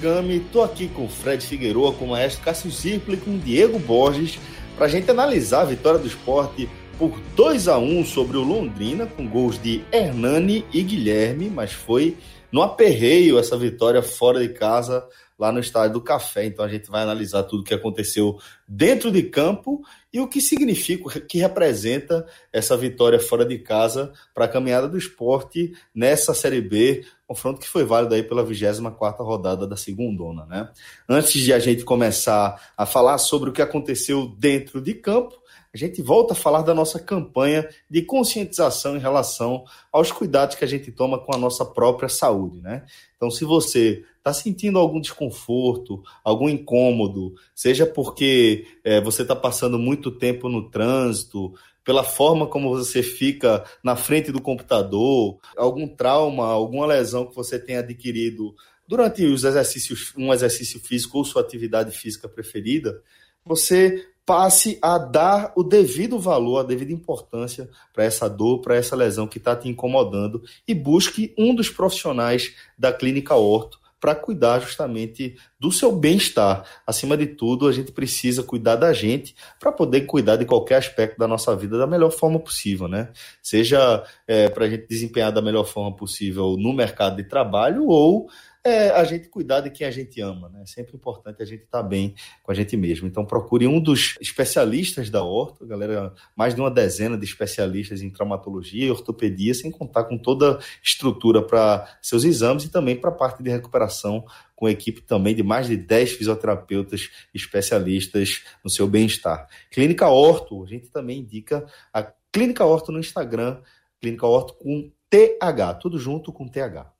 Celso Shigami, estou aqui com o Fred Figueroa, com o maestro Cássio Zirpoli, com o Diego Borges, para a gente analisar a vitória do esporte por 2 a 1 sobre o Londrina, com gols de Hernani e Guilherme, mas foi no aperreio essa vitória fora de casa, lá no Estádio do Café. Então a gente vai analisar tudo o que aconteceu dentro de campo e o que significa, o que representa essa vitória fora de casa para a caminhada do esporte nessa Série B, confronto que foi válido aí pela 24 rodada da segunda, né? Antes de a gente começar a falar sobre o que aconteceu dentro de campo, a gente volta a falar da nossa campanha de conscientização em relação aos cuidados que a gente toma com a nossa própria saúde, né? Então, se você está sentindo algum desconforto, algum incômodo, seja porque é, você está passando muito tempo no trânsito, pela forma como você fica na frente do computador, algum trauma, alguma lesão que você tenha adquirido durante os exercícios, um exercício físico ou sua atividade física preferida, você passe a dar o devido valor, a devida importância para essa dor, para essa lesão que está te incomodando e busque um dos profissionais da clínica orto para cuidar justamente do seu bem-estar. Acima de tudo, a gente precisa cuidar da gente para poder cuidar de qualquer aspecto da nossa vida da melhor forma possível, né? Seja é, para a gente desempenhar da melhor forma possível no mercado de trabalho ou é a gente cuidar de quem a gente ama, né? É sempre importante a gente estar tá bem com a gente mesmo. Então procure um dos especialistas da orto, galera, mais de uma dezena de especialistas em traumatologia e ortopedia, sem contar com toda a estrutura para seus exames e também para a parte de recuperação com equipe também de mais de 10 fisioterapeutas especialistas no seu bem-estar. Clínica Orto, a gente também indica a Clínica Orto no Instagram, Clínica Orto com TH, tudo junto com TH.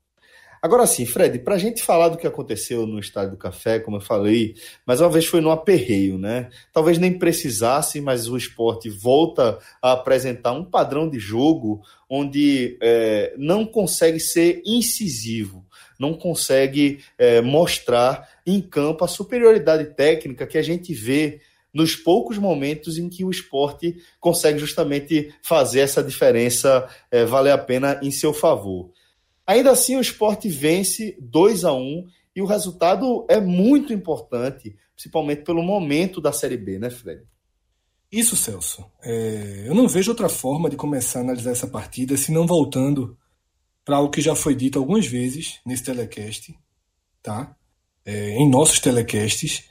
Agora sim, Fred, para a gente falar do que aconteceu no Estádio do Café, como eu falei, mais uma vez foi no aperreio, né? Talvez nem precisasse, mas o esporte volta a apresentar um padrão de jogo onde é, não consegue ser incisivo, não consegue é, mostrar em campo a superioridade técnica que a gente vê nos poucos momentos em que o esporte consegue justamente fazer essa diferença é, valer a pena em seu favor. Ainda assim, o esporte vence 2 a 1 e o resultado é muito importante, principalmente pelo momento da Série B, né, Fred? Isso, Celso. É, eu não vejo outra forma de começar a analisar essa partida se não voltando para o que já foi dito algumas vezes nesse telecast, tá? É, em nossos telecasts.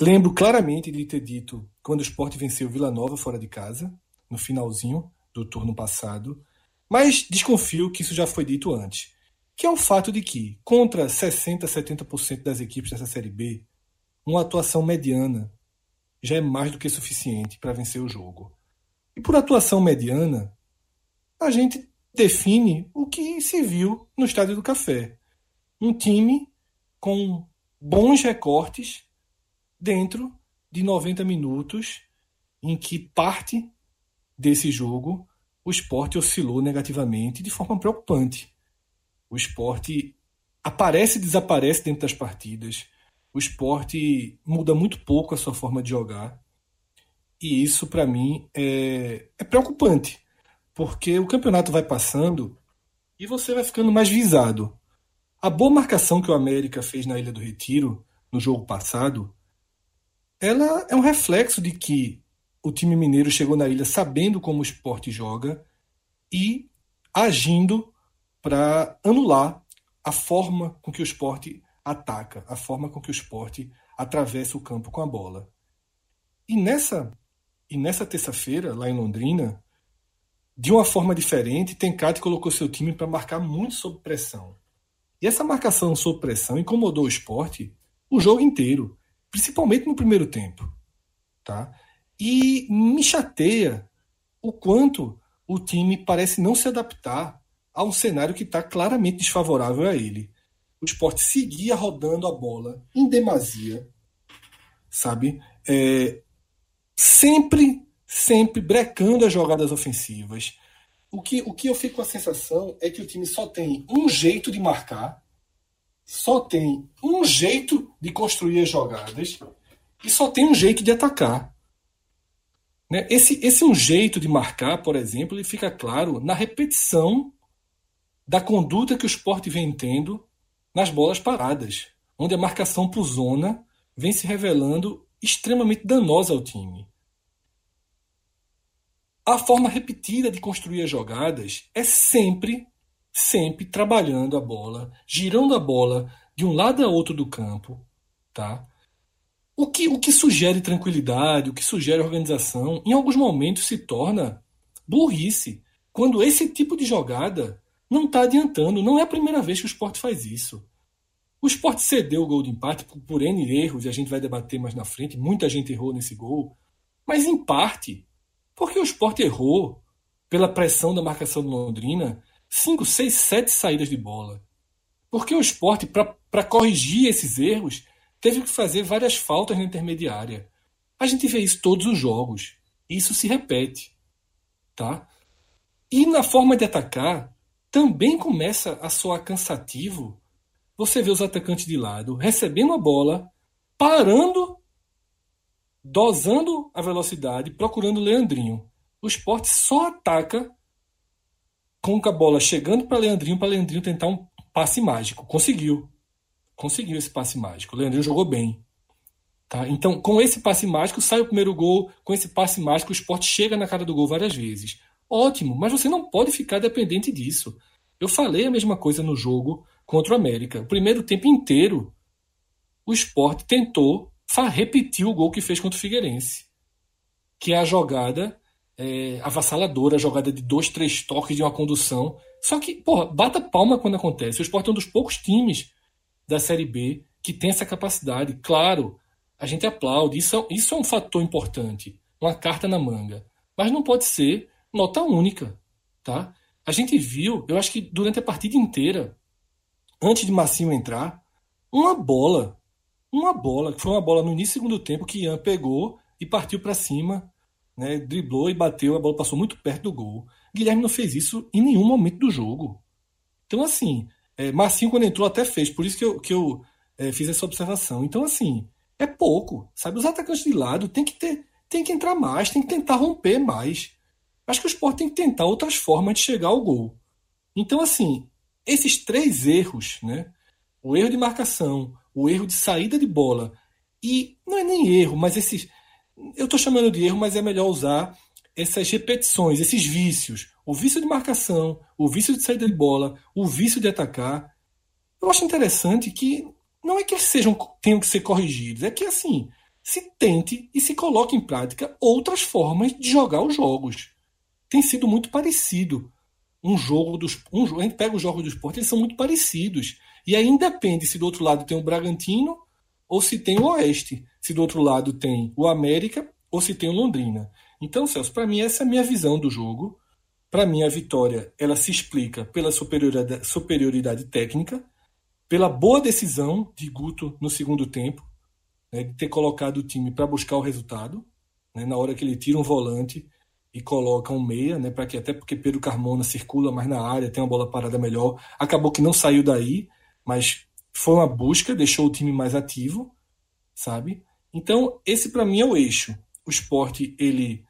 Lembro claramente de ter dito quando o esporte venceu Vila Nova fora de casa, no finalzinho do turno passado, mas desconfio que isso já foi dito antes. Que é o fato de que, contra 60%, 70% das equipes dessa Série B, uma atuação mediana já é mais do que suficiente para vencer o jogo. E por atuação mediana, a gente define o que se viu no Estádio do Café. Um time com bons recortes dentro de 90 minutos, em que parte desse jogo o esporte oscilou negativamente de forma preocupante. O esporte aparece e desaparece dentro das partidas. O esporte muda muito pouco a sua forma de jogar. E isso, para mim, é, é preocupante. Porque o campeonato vai passando e você vai ficando mais visado. A boa marcação que o América fez na Ilha do Retiro, no jogo passado, ela é um reflexo de que o time mineiro chegou na ilha sabendo como o esporte joga e agindo para anular a forma com que o esporte ataca, a forma com que o esporte atravessa o campo com a bola. E nessa e nessa terça-feira, lá em Londrina, de uma forma diferente, Tencate colocou seu time para marcar muito sob pressão. E essa marcação sob pressão incomodou o esporte o jogo inteiro, principalmente no primeiro tempo. Tá? E me chateia o quanto o time parece não se adaptar a um cenário que está claramente desfavorável a ele. O esporte seguia rodando a bola em demasia, sabe? É, sempre, sempre brecando as jogadas ofensivas. O que, o que eu fico com a sensação é que o time só tem um jeito de marcar, só tem um jeito de construir as jogadas e só tem um jeito de atacar. Né? Esse, esse um jeito de marcar, por exemplo, ele fica claro na repetição da conduta que o esporte vem tendo nas bolas paradas, onde a marcação por zona vem se revelando extremamente danosa ao time. A forma repetida de construir as jogadas é sempre, sempre trabalhando a bola, girando a bola de um lado a outro do campo, tá? O que, o que sugere tranquilidade, o que sugere organização, em alguns momentos se torna burrice. Quando esse tipo de jogada não está adiantando, não é a primeira vez que o esporte faz isso. O esporte cedeu o gol de empate por, por N erros, e a gente vai debater mais na frente. Muita gente errou nesse gol. Mas em parte, porque o esporte errou pela pressão da marcação do Londrina, 5, 6, 7 saídas de bola. Porque o esporte, para corrigir esses erros, teve que fazer várias faltas na intermediária. A gente vê isso todos os jogos. Isso se repete. Tá? E na forma de atacar, também começa a soar cansativo você vê os atacantes de lado recebendo a bola, parando, dosando a velocidade, procurando o Leandrinho. O esporte só ataca com a bola chegando para Leandrinho, para Leandrinho tentar um passe mágico. Conseguiu. Conseguiu esse passe mágico. O Leandrinho jogou bem. Tá? Então, com esse passe mágico, sai o primeiro gol. Com esse passe mágico, o esporte chega na cara do gol várias vezes. Ótimo, mas você não pode ficar dependente disso. Eu falei a mesma coisa no jogo contra o América. O primeiro tempo inteiro, o esporte tentou repetir o gol que fez contra o Figueirense, que é a jogada é, avassaladora, a jogada de dois, três toques de uma condução. Só que, porra, bata palma quando acontece. O esporte é um dos poucos times da Série B que tem essa capacidade. Claro, a gente aplaude, isso é, isso é um fator importante, uma carta na manga. Mas não pode ser nota única, tá? A gente viu, eu acho que durante a partida inteira, antes de Massinho entrar, uma bola, uma bola, que foi uma bola no início do segundo tempo que Ian pegou e partiu para cima, né, driblou e bateu, a bola passou muito perto do gol. Guilherme não fez isso em nenhum momento do jogo. Então, assim, é, Massinho quando entrou até fez, por isso que eu, que eu é, fiz essa observação. Então, assim, é pouco, sabe? Os atacantes de lado tem que ter, tem que entrar mais, tem que tentar romper mais. Acho que o esporte tem que tentar outras formas de chegar ao gol. Então, assim, esses três erros, né? O erro de marcação, o erro de saída de bola e não é nem erro, mas esses eu estou chamando de erro, mas é melhor usar essas repetições, esses vícios, o vício de marcação, o vício de saída de bola, o vício de atacar. Eu acho interessante que não é que eles sejam tenham que ser corrigidos, é que assim se tente e se coloque em prática outras formas de jogar os jogos. Tem sido muito parecido um jogo dos. Um, a gente pega os jogos do esporte, eles são muito parecidos. E aí independe se do outro lado tem o Bragantino ou se tem o Oeste. Se do outro lado tem o América ou se tem o Londrina. Então, Celso, para mim essa é a minha visão do jogo. Para mim a vitória ela se explica pela superioridade, superioridade técnica, pela boa decisão de Guto no segundo tempo, né, de ter colocado o time para buscar o resultado, né, na hora que ele tira um volante e coloca um meia, né, para que até porque Pedro Carmona circula mais na área, tem uma bola parada melhor. Acabou que não saiu daí, mas foi uma busca, deixou o time mais ativo, sabe? Então, esse para mim é o eixo. O esporte, ele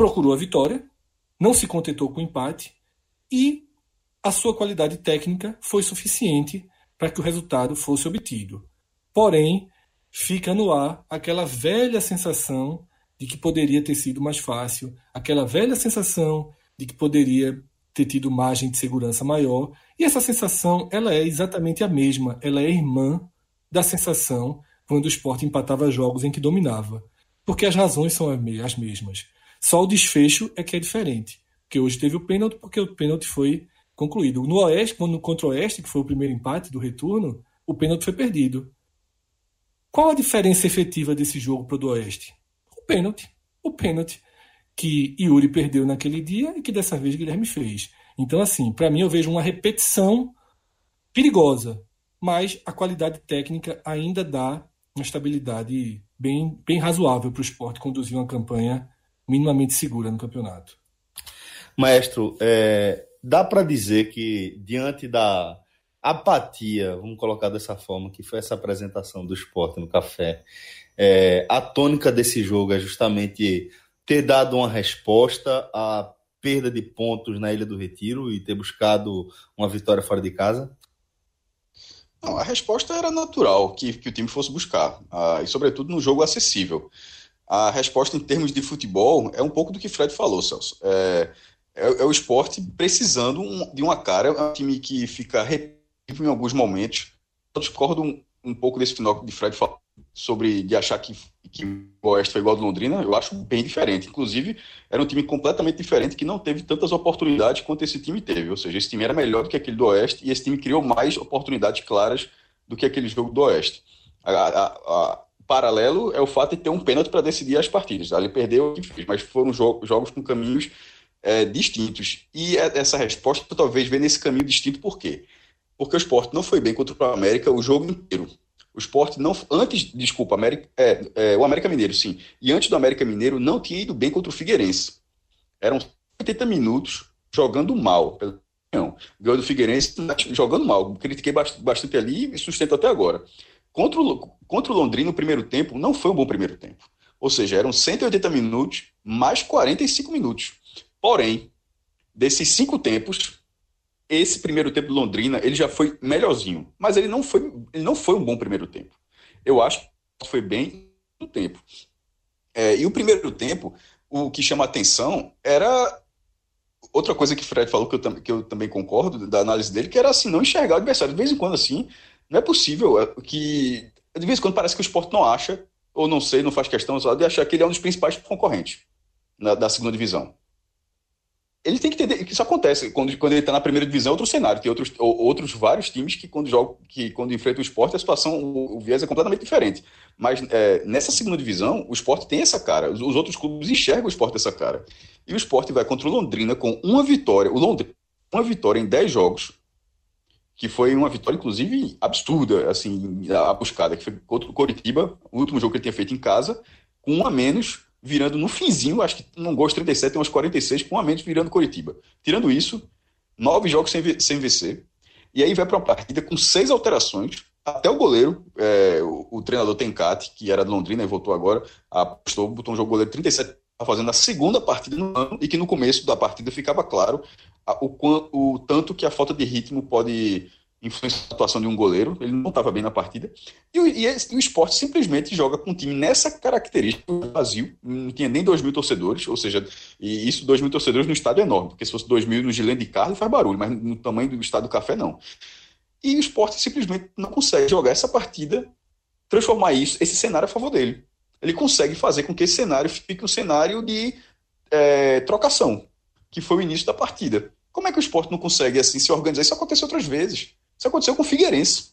procurou a vitória, não se contentou com o empate e a sua qualidade técnica foi suficiente para que o resultado fosse obtido. Porém, fica no ar aquela velha sensação de que poderia ter sido mais fácil, aquela velha sensação de que poderia ter tido margem de segurança maior, e essa sensação ela é exatamente a mesma, ela é irmã da sensação quando o esporte empatava jogos em que dominava, porque as razões são as mesmas. Só o desfecho é que é diferente, porque hoje teve o pênalti porque o pênalti foi concluído. No Oeste, quando contra o Oeste, que foi o primeiro empate do retorno, o pênalti foi perdido. Qual a diferença efetiva desse jogo para o do Oeste? pênalti. O pênalti que Yuri perdeu naquele dia e que dessa vez Guilherme fez. Então, assim, para mim eu vejo uma repetição perigosa, mas a qualidade técnica ainda dá uma estabilidade bem, bem razoável para o esporte conduzir uma campanha minimamente segura no campeonato. Maestro, é, dá para dizer que diante da apatia, vamos colocar dessa forma, que foi essa apresentação do esporte no café, é, a tônica desse jogo é justamente ter dado uma resposta a perda de pontos na Ilha do Retiro e ter buscado uma vitória fora de casa? Não, a resposta era natural que, que o time fosse buscar, uh, e sobretudo no jogo acessível. A resposta em termos de futebol é um pouco do que Fred falou, Celso. É, é, é o esporte precisando um, de uma cara, é um time que fica repetido em alguns momentos. Eu discordo um, um pouco desse final de Fred falou sobre de achar que, que o Oeste foi igual do Londrina, eu acho bem diferente. Inclusive, era um time completamente diferente que não teve tantas oportunidades quanto esse time teve. Ou seja, esse time era melhor do que aquele do Oeste e esse time criou mais oportunidades claras do que aquele jogo do Oeste. A, a, paralelo é o fato de ter um pênalti para decidir as partidas. Ele perdeu mas foram jo jogos com caminhos é, distintos. E é, essa resposta talvez venha nesse caminho distinto por quê? Porque o esporte não foi bem contra o América o jogo inteiro. O esporte não. Antes, desculpa, América, é, é, o América Mineiro, sim. E antes do América Mineiro, não tinha ido bem contra o Figueirense. Eram 80 minutos jogando mal. Não, ganhou do Figueirense jogando mal. Critiquei bastante ali e sustento até agora. Contra o, contra o Londrina, no primeiro tempo, não foi um bom primeiro tempo. Ou seja, eram 180 minutos mais 45 minutos. Porém, desses cinco tempos, esse primeiro tempo do Londrina, ele já foi melhorzinho, mas ele não foi, ele não foi um bom primeiro tempo. Eu acho que foi bem no tempo. É, e o primeiro tempo, o que chama atenção era outra coisa que o Fred falou que eu, que eu também concordo da análise dele, que era assim, não enxergar o adversário. De vez em quando, assim, não é possível é, que. De vez em quando parece que o esporte não acha, ou não sei, não faz questão só de achar que ele é um dos principais concorrentes na, da segunda divisão ele tem que entender que isso acontece quando, quando ele está na primeira divisão, é outro cenário. Tem outros, outros vários times que quando jogam, que quando enfrentam o esporte, a situação, o, o viés é completamente diferente. Mas é, nessa segunda divisão, o esporte tem essa cara. Os, os, outros clubes enxergam o esporte dessa cara. E o esporte vai contra o Londrina com uma vitória. O Londrina, uma vitória em 10 jogos, que foi uma vitória, inclusive, absurda, assim, a, buscada, que foi contra o Coritiba, o último jogo que ele tinha feito em casa, com um a menos virando no finzinho, acho que não gosto 37, tem uns 46, com a menos virando Coritiba. Tirando isso, nove jogos sem, sem vencer. E aí vai para uma partida com seis alterações. Até o goleiro, é, o, o, treinador Tencati, que era de Londrina e voltou agora, apostou, botou um jogo goleiro 37, tá fazendo a segunda partida no ano, e que no começo da partida ficava claro a, o, o tanto que a falta de ritmo pode influencia a atuação de um goleiro, ele não estava bem na partida, e o, e, e o esporte simplesmente joga com um time nessa característica vazio, não tinha nem 2 mil torcedores, ou seja, e isso 2 mil torcedores no estádio é enorme, porque se fosse 2 mil no Gilene de Carlos faz barulho, mas no tamanho do estádio do Café não. E o esporte simplesmente não consegue jogar essa partida, transformar isso, esse cenário a favor dele. Ele consegue fazer com que esse cenário fique um cenário de é, trocação, que foi o início da partida. Como é que o esporte não consegue assim se organizar? Isso aconteceu outras vezes. Isso aconteceu com o Figueirense.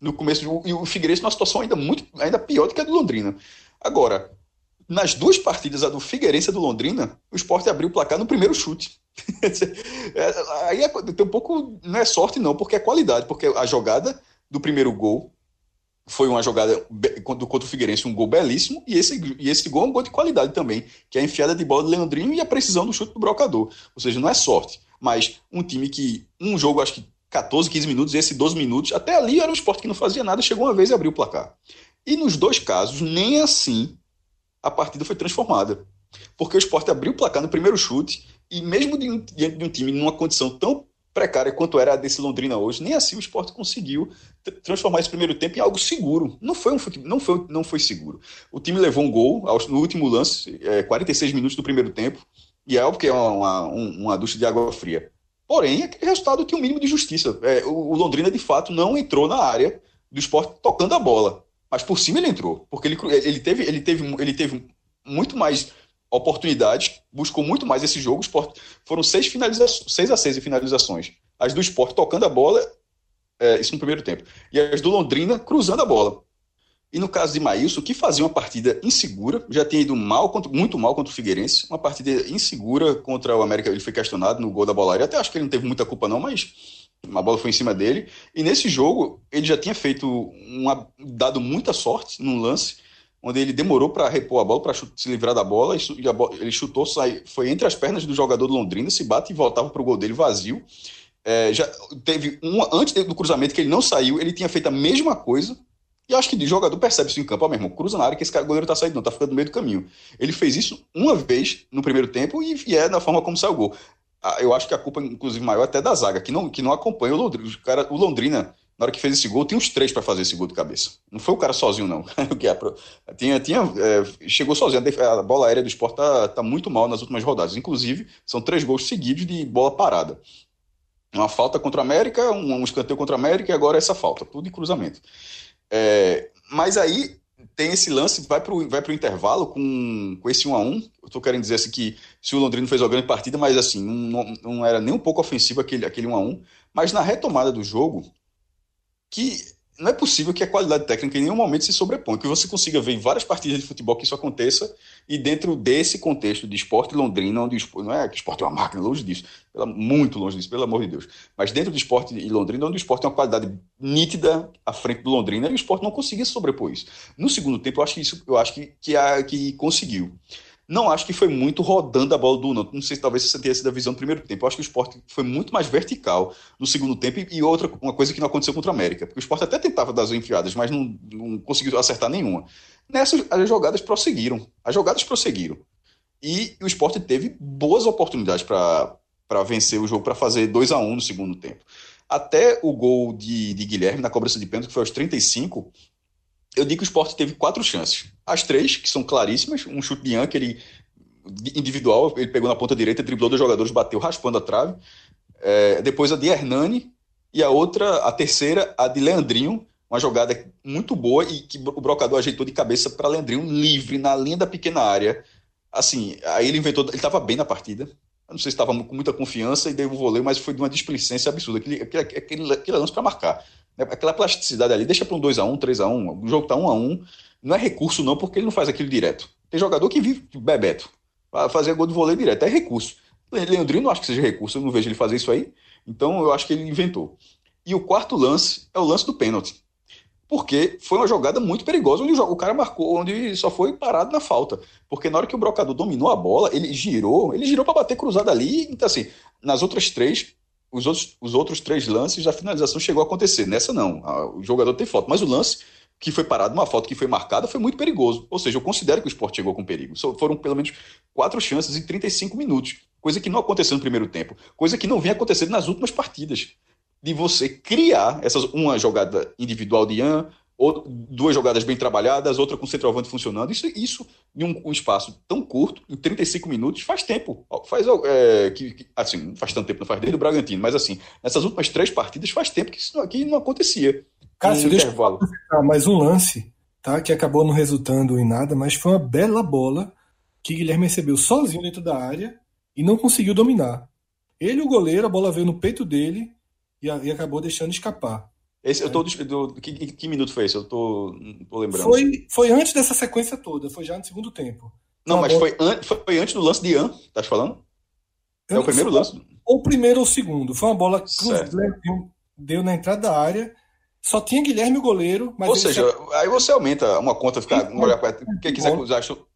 No começo, e o Figueirense numa situação ainda muito ainda pior do que a do Londrina. Agora, nas duas partidas, a do Figueirense e a do Londrina, o esporte abriu o placar no primeiro chute. É, aí é, tem um pouco. Não é sorte, não, porque é qualidade, porque a jogada do primeiro gol foi uma jogada contra, o Figueirense, um gol belíssimo, e esse, e esse gol é um gol de qualidade também, que é a enfiada de bola do Leandrinho e a precisão do chute do brocador. Ou seja, não é sorte, mas um time que. Um jogo, acho que 14, 15 minutos, esse 12 minutos. Até ali era um esporte que não fazia nada, chegou uma vez e abriu o placar. E nos dois casos, nem assim a partida foi transformada. Porque o esporte abriu o placar no primeiro chute, e mesmo diante de um time numa condição tão precária quanto era a desse Londrina hoje, nem assim o esporte conseguiu transformar esse primeiro tempo em algo seguro. Não foi, um, não foi, não foi seguro. O time levou um gol no último lance, é, 46 minutos do primeiro tempo, e é algo que é uma, uma, uma ducha de água fria. Porém, aquele resultado tinha um mínimo de justiça. É, o, Londrina, de fato, não entrou na área do esporte tocando a bola. Mas por cima ele entrou. Porque ele, ele, teve, ele, teve, ele teve muito mais oportunidades, buscou muito mais esse jogo. O esporte, foram seis, finalizações, seis a seis finalizações. As do esporte tocando a bola, é, isso no primeiro tempo. E as do Londrina cruzando a bola. E no caso de Maílson, que fazia uma partida insegura, já tinha ido mal, muito mal contra o Figueirense, uma partida insegura contra o América, ele foi questionado no gol da bola até acho que ele não teve muita culpa não, mas a bola foi em cima dele. E nesse jogo, ele já tinha feito, uma, dado muita sorte num lance, onde ele demorou para repor a bola, para se livrar da bola, e bola, ele chutou, sai, foi entre as pernas do jogador do Londrina, se bate e voltava para o gol dele vazio. É, já teve um, antes do cruzamento que ele não saiu, ele tinha feito a mesma coisa, E acho que de jogador percebe isso em campo, ó, meu irmão, cruza na área que esse cara, goleiro tá saindo, não, tá ficando no meio do caminho. Ele fez isso uma vez no primeiro tempo e, e é na forma como saiu o gol. Eu acho que a culpa, inclusive, maior é até da zaga, que não, que não acompanha o Londrina. O, cara, o Londrina, na hora que fez esse gol, tinha uns três para fazer esse gol de cabeça. Não foi o cara sozinho, não. Tinha, tinha, é, chegou sozinho. A bola aérea do esporte tá, tá muito mal nas últimas rodadas. Inclusive, são três gols seguidos de bola parada. Uma falta contra a América, um, um escanteio contra a América e agora essa falta. Tudo em cruzamento. É, mas aí tem esse lance, vai para o vai pro intervalo com, com esse 1 a 1 Eu querendo dizer assim que se o Londrina fez uma grande partida, mas assim, não, não era nem um pouco ofensivo aquele, aquele 1 a 1 Mas na retomada do jogo, que não é possível que a qualidade técnica em nenhum momento se sobrepõe, que você consiga ver em várias partidas de futebol que isso aconteça, e dentro desse contexto de esporte Londrina, onde o, não é que esporte é uma máquina, longe disso, muito longe disso, pelo amor de Deus, mas dentro do esporte e Londrina, onde o esporte tem uma qualidade nítida à frente do Londrina, e o esporte não conseguia se sobrepor isso. No segundo tempo, eu acho que isso, eu acho que, que, a, que conseguiu. Não acho que foi muito rodando a bola do não. Não sei se talvez você tenha sido a visão do primeiro tempo. Eu acho que o esporte foi muito mais vertical no segundo tempo e outra uma coisa que não aconteceu contra o América. Porque o esporte até tentava dar as enfiadas, mas não, não conseguiu acertar nenhuma. Nessas, as jogadas prosseguiram. As jogadas prosseguiram. E o esporte teve boas oportunidades para vencer o jogo, para fazer 2 a 1 um no segundo tempo. Até o gol de, de Guilherme na cobrança de pênalti, que foi aos 35, eu digo que o esporte teve quatro chances. As três, que são claríssimas, um chute de que ele individual, ele pegou na ponta direita, driblou dois jogadores, bateu raspando a trave. É, depois a de Hernani e a outra, a terceira, a de Leandrinho, uma jogada muito boa e que o brocador ajeitou de cabeça para Leandrinho livre na linha da pequena área. Assim, aí ele inventou, ele estava bem na partida. Eu não sei se estava com muita confiança e deu um voleio, mas foi de uma displicência absurda. Aquele, aquele, aquele, aquele lance para marcar. Né? Aquela plasticidade ali, deixa para um 2x1, 3x1, o jogo tá 1x1. Não é recurso, não, porque ele não faz aquilo direto. Tem jogador que vive bebeto. Fazer gol de vôlei direto. É recurso. Leandrinho não acho que seja recurso, eu não vejo ele fazer isso aí. Então eu acho que ele inventou. E o quarto lance é o lance do pênalti. Porque foi uma jogada muito perigosa, onde o cara marcou, onde só foi parado na falta. Porque na hora que o brocador dominou a bola, ele girou, ele girou para bater cruzada ali. Então, assim, nas outras três, os outros, os outros três lances, a finalização chegou a acontecer. Nessa não. O jogador tem foto. Mas o lance que foi parado, uma foto que foi marcada, foi muito perigoso. Ou seja, eu considero que o esporte chegou com perigo. Foram pelo menos quatro chances em 35 minutos. Coisa que não aconteceu no primeiro tempo. Coisa que não vinha acontecendo nas últimas partidas. De você criar essas, uma jogada individual de Ian, ou duas jogadas bem trabalhadas, outra com centroavante funcionando. Isso, isso em um, um, espaço tão curto, em 35 minutos, faz tempo. Faz, é, que, que, assim, faz tanto tempo, não faz desde o Bragantino, mas assim, nessas últimas três partidas faz tempo que isso aqui não acontecia. Cássio, um deixa intervalo. eu mais um lance, tá? Que acabou não resultando em nada, mas foi uma bela bola que Guilherme recebeu sozinho dentro da área e não conseguiu dominar. Ele, o goleiro, a bola veio no peito dele e, e acabou deixando escapar. Esse, eu tô do, do que, que, minuto foi esse? Eu tô, tô lembrando. Foi, foi antes dessa sequência toda, foi já no segundo tempo. Não, mas foi, an, foi antes do lance de Ian, tá falando? É o primeiro lance. Ou o primeiro ou o segundo. Foi uma bola que deu na entrada da área. Só tinha Guilherme o goleiro. Ou seja, aí você aumenta uma conta, ficar, quem, quiser,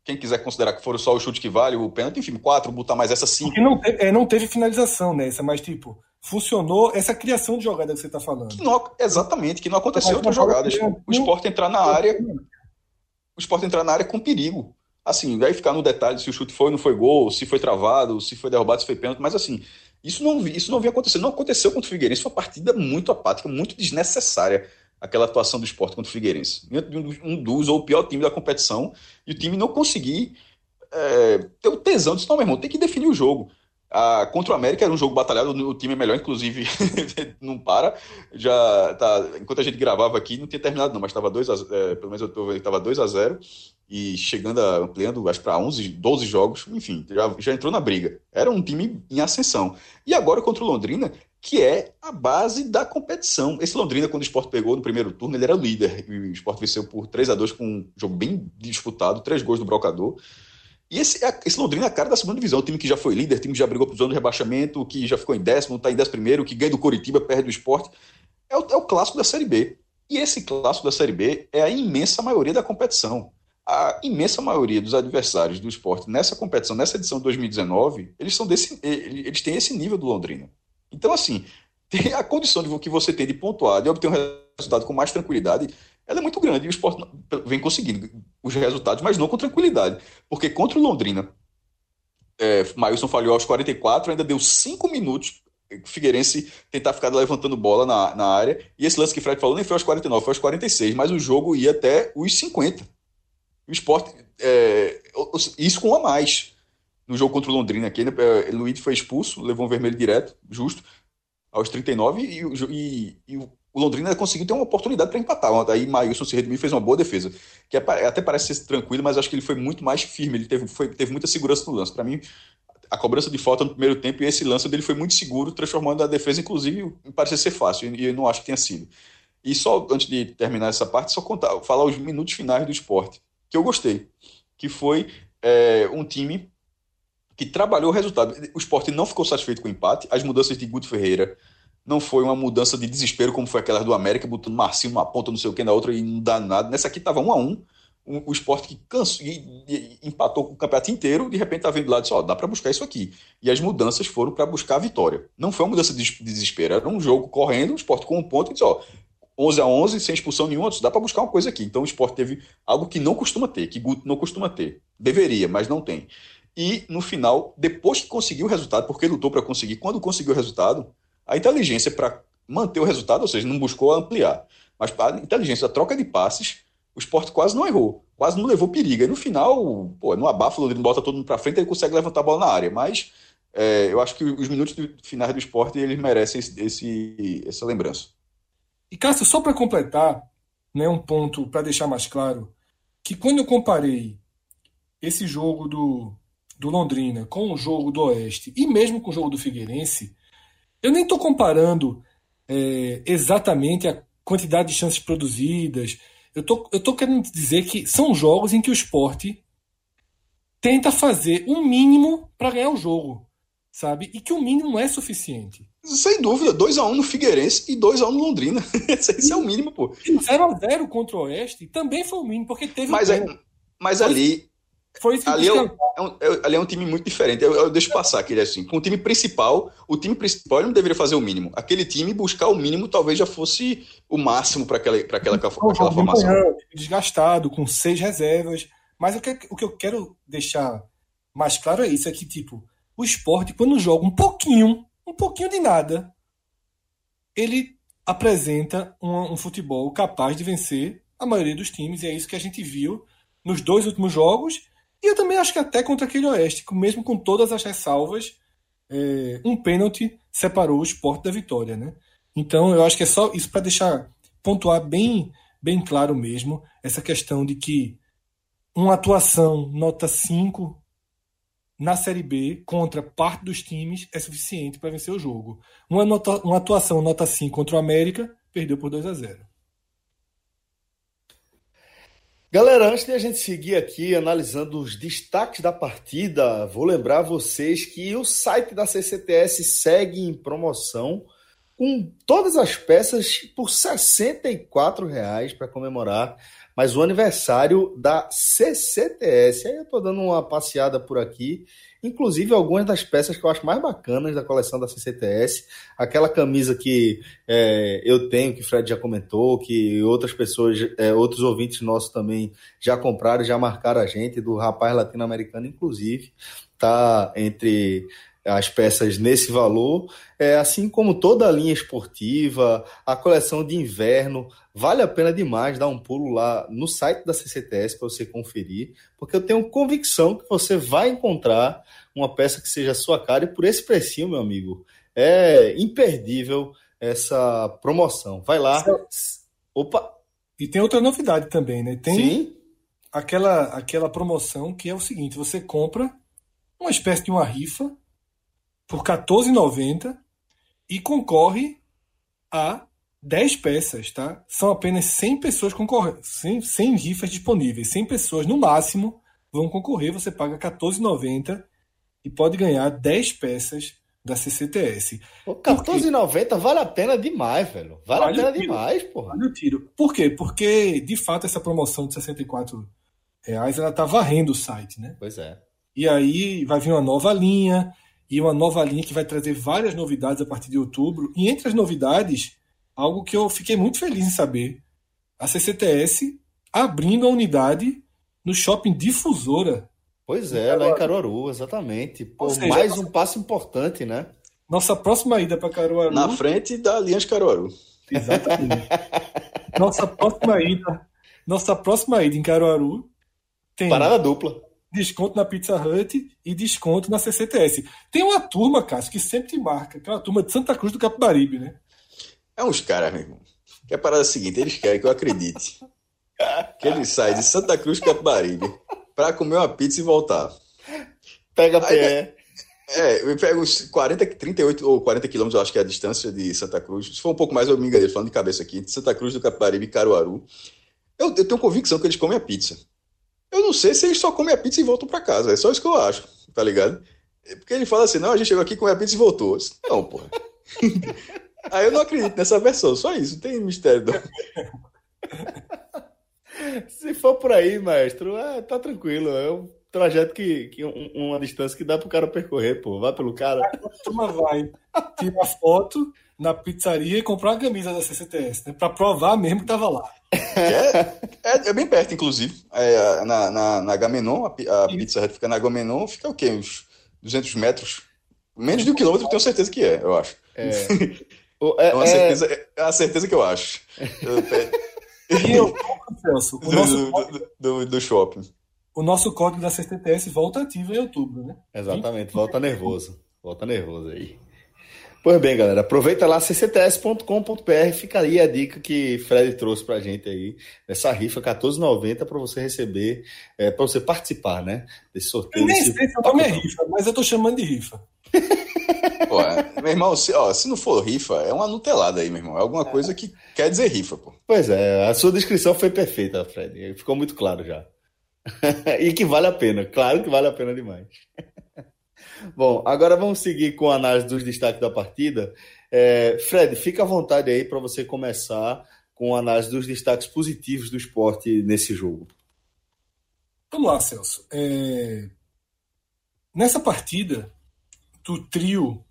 quem quiser considerar que for só o chute que vale, o pênalti, enfim, quatro, botar mais essa cinco. Porque não, é, não teve finalização nessa, mas tipo, funcionou essa criação de jogada que você está falando. Que não, exatamente, que não aconteceu outras jogadas. O esporte entrar na área. O esporte entrar na área com perigo. Assim, vai ficar no detalhe se o chute foi ou não foi gol, se foi travado, se foi derrubado, se foi pênalti, mas assim, isso não, isso não vinha acontecendo. Não aconteceu contra o Figueirense. Foi uma partida muito apática, muito desnecessária aquela atuação do esporte contra o Figueirense. Um dos ou o pior time da competição e o time não conseguir é, ter o tesão disso. Não, meu irmão, tem que definir o jogo. Ah, contra o América era um jogo batalhado, o time é melhor, inclusive não para. Já tá, enquanto a gente gravava aqui, não tinha terminado, não, mas estava 2 a, é, pelo menos eu estava 2 a 0 e chegando a, ampliando, acho para 11, 12 jogos, enfim, já, já entrou na briga. Era um time em ascensão. E agora contra o Londrina, que é a base da competição. Esse Londrina, quando o Sport pegou no primeiro turno, ele era o líder. E o Sport venceu por 3 a 2 com um jogo bem disputado, três gols do Brocador. E esse, esse Londrina é a cara da segunda divisão, o time que já foi líder, time que já brigou para o zona de rebaixamento, que já ficou em décimo, está em décimo primeiro, que ganha do Coritiba, perde do esporte. É o, é o clássico da Série B. E esse clássico da Série B é a imensa maioria da competição. A imensa maioria dos adversários do esporte nessa competição, nessa edição de 2019, eles são desse, eles têm esse nível do Londrina. Então, assim, a condição de que você tem de pontuar, de obter um resultado com mais tranquilidade, ela é muito grande e o esporte vem conseguindo os resultados, mas não com tranquilidade. Porque contra o Londrina, é, Mailson falhou aos 44, ainda deu 5 minutos Figueirense tentar ficar levantando bola na, na área. E esse lance que o Fred falou nem foi aos 49, foi aos 46, mas o jogo ia até os 50. O esporte. É, isso com um a mais. No jogo contra o Londrina aqui, né, Luiz foi expulso, levou um vermelho direto, justo, aos 39, e, e, e o Londrina conseguiu ter uma oportunidade para empatar. Aí Maílson se redimiu e fez uma boa defesa. Que é, até parece ser tranquilo, mas acho que ele foi muito mais firme, ele teve, foi, teve muita segurança no lance. Para mim, a cobrança de falta no primeiro tempo e esse lance dele foi muito seguro, transformando a defesa, inclusive, parecia ser fácil, e eu não acho que tenha sido. E só antes de terminar essa parte, só contar, falar os minutos finais do esporte, que eu gostei, que foi é, um time que trabalhou o resultado. O esporte não ficou satisfeito com o empate, as mudanças de Guto Ferreira não foi uma mudança de desespero como foi aquela do América, botando Marcinho numa ponta, não sei o que, na outra e não dá nada. Nessa aqui estava um a um, o, esporte que cansou, e, e, empatou o campeonato inteiro, de repente tá vendo lá e disse, ó, dá para buscar isso aqui. E as mudanças foram para buscar a vitória. Não foi uma mudança de desespero, era um jogo correndo, o esporte com um ponto e disse, ó, 11 a 11 sem expulsão nenhuma, dá para buscar uma coisa aqui. Então o esporte teve algo que não costuma ter, que Guto não costuma ter. Deveria, mas não tem. E no final, depois que conseguiu o resultado, porque lutou para conseguir, quando conseguiu o resultado, a inteligência para manter o resultado, ou seja, não buscou ampliar, mas a inteligência, a troca de passes, o esporte quase não errou, quase não levou perigo. E no final, pô, no abafa, o Londrina bota todo mundo para frente, ele consegue levantar a bola na área. Mas é, eu acho que os minutos finais do esporte eles merecem esse, esse essa lembrança. E Cássio, só para completar, né, um ponto para deixar mais claro, que quando eu comparei esse jogo do, do Londrina com o jogo do Oeste e mesmo com o jogo do Figueirense, eu nem estou comparando é, exatamente a quantidade de chances produzidas, eu tô, eu tô querendo dizer que são jogos em que o esporte tenta fazer o um mínimo para ganhar o jogo, sabe? E que o mínimo não é suficiente. Sem dúvida, 2x1 um no Figueirense e 2x1 um no Londrina. Esse é o mínimo, pô. 0x0 contra o Oeste também foi o mínimo, porque teve. Mas, é, mas ali foi ali, é um, é um, é, ali é um time muito diferente. Eu, eu deixo passar aquele assim. Com o time principal, o time principal não deveria fazer o mínimo. Aquele time buscar o mínimo talvez já fosse o máximo para aquela, pra aquela, pra aquela formação. Desgastado, com seis reservas. Mas o que, o que eu quero deixar mais claro é isso: é que, tipo, o esporte, quando joga um pouquinho, um pouquinho de nada, ele apresenta um, um futebol capaz de vencer a maioria dos times. E é isso que a gente viu nos dois últimos jogos e eu também acho que até contra aquele Oeste, mesmo com todas as ressalvas, é, um pênalti separou o esporte da vitória. Né? Então eu acho que é só isso para deixar pontuar bem, bem claro mesmo essa questão de que uma atuação nota 5 na Série B contra parte dos times é suficiente para vencer o jogo. Uma, nota, uma atuação nota 5 contra o América perdeu por 2 a 0. Galera, antes de a gente seguir aqui analisando os destaques da partida, vou lembrar vocês que o site da CCTS segue em promoção com todas as peças por R$ 64,00 para comemorar mais o aniversário da CCTS. Aí eu estou dando uma passeada por aqui Inclusive, algumas das peças que eu acho mais bacanas da coleção da CCTS, aquela camisa que é, eu tenho, que o Fred já comentou, que outras pessoas, é, outros ouvintes nossos também já compraram, já marcaram a gente, do rapaz latino-americano, inclusive, tá entre as peças nesse valor, é, assim como toda a linha esportiva, a coleção de inverno, vale a pena demais dar um pulo lá no site da CCTS para você conferir, porque eu tenho convicção que você vai encontrar uma peça que seja a sua cara e por esse precinho, meu amigo, é imperdível essa promoção. Vai lá. Opa! E tem outra novidade também, né? Tem Sim. aquela aquela promoção que é o seguinte, você compra uma espécie de uma rifa por R$14,90 e concorre a 10 peças, tá? São apenas 100 pessoas concorrendo, 100, 100 rifas disponíveis, 100 pessoas no máximo vão concorrer, você paga R$14,90 e pode ganhar 10 peças da CCTS. R$14,90 vale a pena demais, velho. Vale, vale a pena demais, porra. Vale o tiro. Por quê? Porque, de fato, essa promoção de 64 reais, ela tá varrendo o site, né? Pois é. E aí vai vir uma nova linha, e uma nova linha que vai trazer várias novidades a partir de outubro. E entre as novidades, algo que eu fiquei muito feliz em saber, a CCTS abrindo a unidade no shopping Difusora. Pois é, lá em Caruaru, exatamente. Pô, seja, mais nossa... um passo importante, né? Nossa próxima ida para Caruaru. Na frente da Aliança Caruaru. Exatamente. nossa próxima ida, nossa próxima ida em Caruaru tem parada dupla. Desconto na Pizza Hut e desconto na CCTS. Tem uma turma, Cássio, que sempre te marca, que é uma turma de Santa Cruz do Capibaribe, né? É uns caras, meu irmão. Que a parada é a seguinte, eles querem que eu acredite. que ele sai de Santa Cruz do Capibaribe para comer uma pizza e voltar. Pega a pé. É, eu pego uns 40, 38 ou 40 quilômetros, eu acho que é a distância de Santa Cruz. Se for um pouco mais, eu me enganei, falando de cabeça aqui, de Santa Cruz do Capibaribe e Caruaru. Eu, eu tenho convicção que eles comem a pizza. Eu não sei se eles só comem a pizza e voltam para casa. É só isso que eu acho, tá ligado? É porque ele fala assim: não, a gente chegou aqui, comeu a pizza e voltou. Disse, não, porra. Aí eu não acredito nessa versão, só isso, não tem mistério. Não. Se for por aí, maestro, é, tá tranquilo. É um trajeto que, que um, uma distância que dá pro cara percorrer, pô. Vai pelo cara. A turma vai tirar foto na pizzaria e comprar uma camisa da CCTS, né? Pra provar mesmo que tava lá. É, é, é bem perto, inclusive. É, na, na, na Gamenon, a, a pizza fica na Gamenon, fica o quê? Uns 200 metros? Menos de um quilômetro, tenho certeza que é, eu acho. É. é, é, uma certeza, é a certeza que eu acho. E eu, Celso, o nosso do, do, do, shopping. O nosso código da CCTS volta ativo em outubro, né? Exatamente, volta nervoso. Volta nervoso aí. Pois bem, galera, aproveita lá ccts.com.br, fica aí a dica que Fred trouxe pra gente aí, essa rifa 14,90 para você receber, é, para você participar, né, desse sorteio. Eu nem sei se nome é rifa, mas eu tô chamando de rifa. Pô, é, meu irmão, se, ó, se não for rifa, é uma nutelada aí, meu irmão. É alguma coisa que quer dizer rifa, pô. Pois é, a sua descrição foi perfeita, Fred. Ficou muito claro já. e que vale a pena, claro que vale a pena demais. Bom, agora vamos seguir com a análise dos destaques da partida. É, Fred, fica à vontade aí para você começar com a análise dos destaques positivos do esporte nesse jogo. Vamos lá, Celso. É... Nessa partida, do trio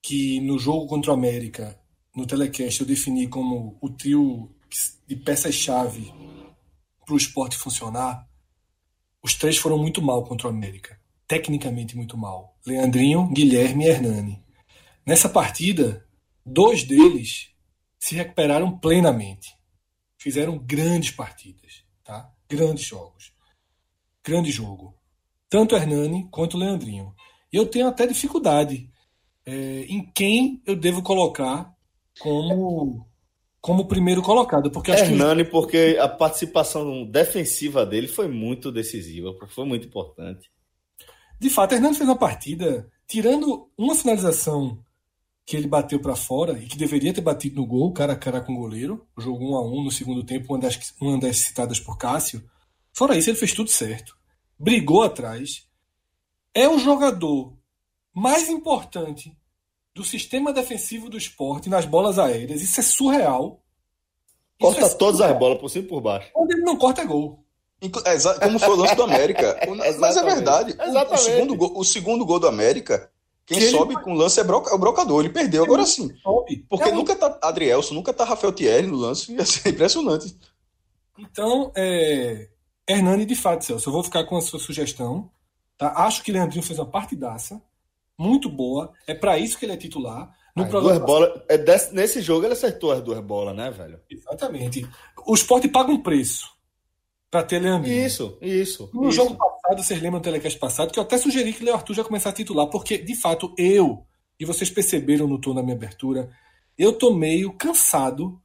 que no jogo contra o América, no telecast, eu defini como o trio de peças-chave para o esporte funcionar, os três foram muito mal contra o América tecnicamente muito mal. Leandrinho, Guilherme e Hernani. Nessa partida, dois deles se recuperaram plenamente. Fizeram grandes partidas, tá? Grandes jogos. Grande jogo. Tanto Hernani quanto Leandrinho. E eu tenho até dificuldade é, em quem eu devo colocar como como primeiro colocado, porque Hernani, que... porque a participação defensiva dele foi muito decisiva, foi muito importante. De fato, Hernando fez uma partida, tirando uma finalização que ele bateu para fora e que deveria ter batido no gol, cara a cara com o goleiro, jogou 1 a 1 no segundo tempo, uma das, uma das citadas por Cássio. Fora isso, ele fez tudo certo. Brigou atrás. É o jogador mais importante do sistema defensivo do esporte nas bolas aéreas. Isso é surreal. Corta é surreal. todas as bolas por cima e por baixo. Onde ele não corta é gol. É, como foi o lance do América. Mas é verdade. O, o, segundo gol, o segundo gol do América, quem que sobe ele... com o lance é, broca, é, o brocador. Ele perdeu agora sim. Porque é nunca tá Adrielson, nunca tá Rafael Thierry no lance. Ia ser impressionante. Então, é... Hernani, de fato, Celso, eu vou ficar com a sua sugestão. Tá? Acho que Leandrinho fez uma partidaça muito boa. É para isso que ele é titular. No duas bola, é desse, nesse jogo ele acertou as duas bolas, né, velho? Exatamente. O esporte paga um preço para ter Leandrinho. Isso, isso. No isso. jogo passado, vocês lembram do telecast passado, que eu até sugeri que o Leo Arthur já começasse a titular, porque, de fato, eu, e vocês perceberam no tom da minha abertura, eu tô meio cansado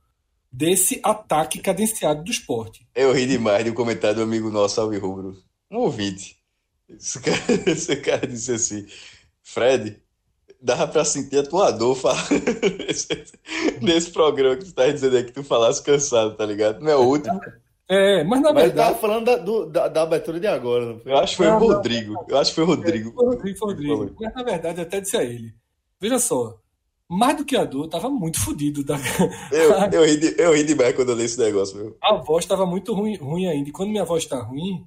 desse ataque cadenciado do esporte. Eu ri demais do comentário do amigo nosso, Alvi Rubro. Um ouvinte. Esse cara, esse cara disse assim, Fred, dava pra sentir a tua dor nesse programa que tu tá dizendo aí que tu falasse cansado, tá ligado? Não é o último. É, mas na mas verdade. Tava falando da, do, da, da, abertura de agora, não foi? Eu acho que foi não, o Rodrigo. Não, eu acho que foi o Rodrigo. É, foi o Rodrigo, foi o Rodrigo. Mas na verdade, eu até disse a ele. Veja só, mais do que a dor, tava muito fodido. Da... Eu, eu, ri de, eu ri demais quando eu li esse negócio, meu. A voz estava muito ruim, ruim ainda. E quando minha voz está ruim,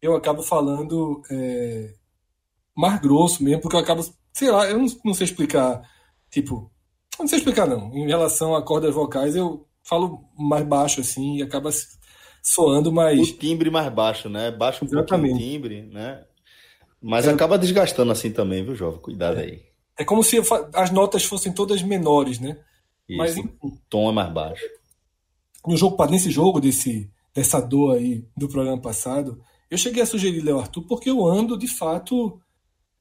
eu acabo falando é, mais grosso mesmo, porque eu acabo. Sei lá, eu não, não sei explicar. Tipo, não sei explicar não. Em relação a cordas vocais, eu falo mais baixo assim e acaba soando mais. O timbre mais baixo, né? Baixa um Exatamente. o timbre, né? Mas é. acaba desgastando assim também, viu, jovem? Cuidado é. aí. É como se as notas fossem todas menores, né? Isso, Mas enfim, o tom é mais baixo. No jogo, nesse jogo desse, dessa dor aí do programa passado, eu cheguei a sugerir Léo Arthur porque eu ando, de fato,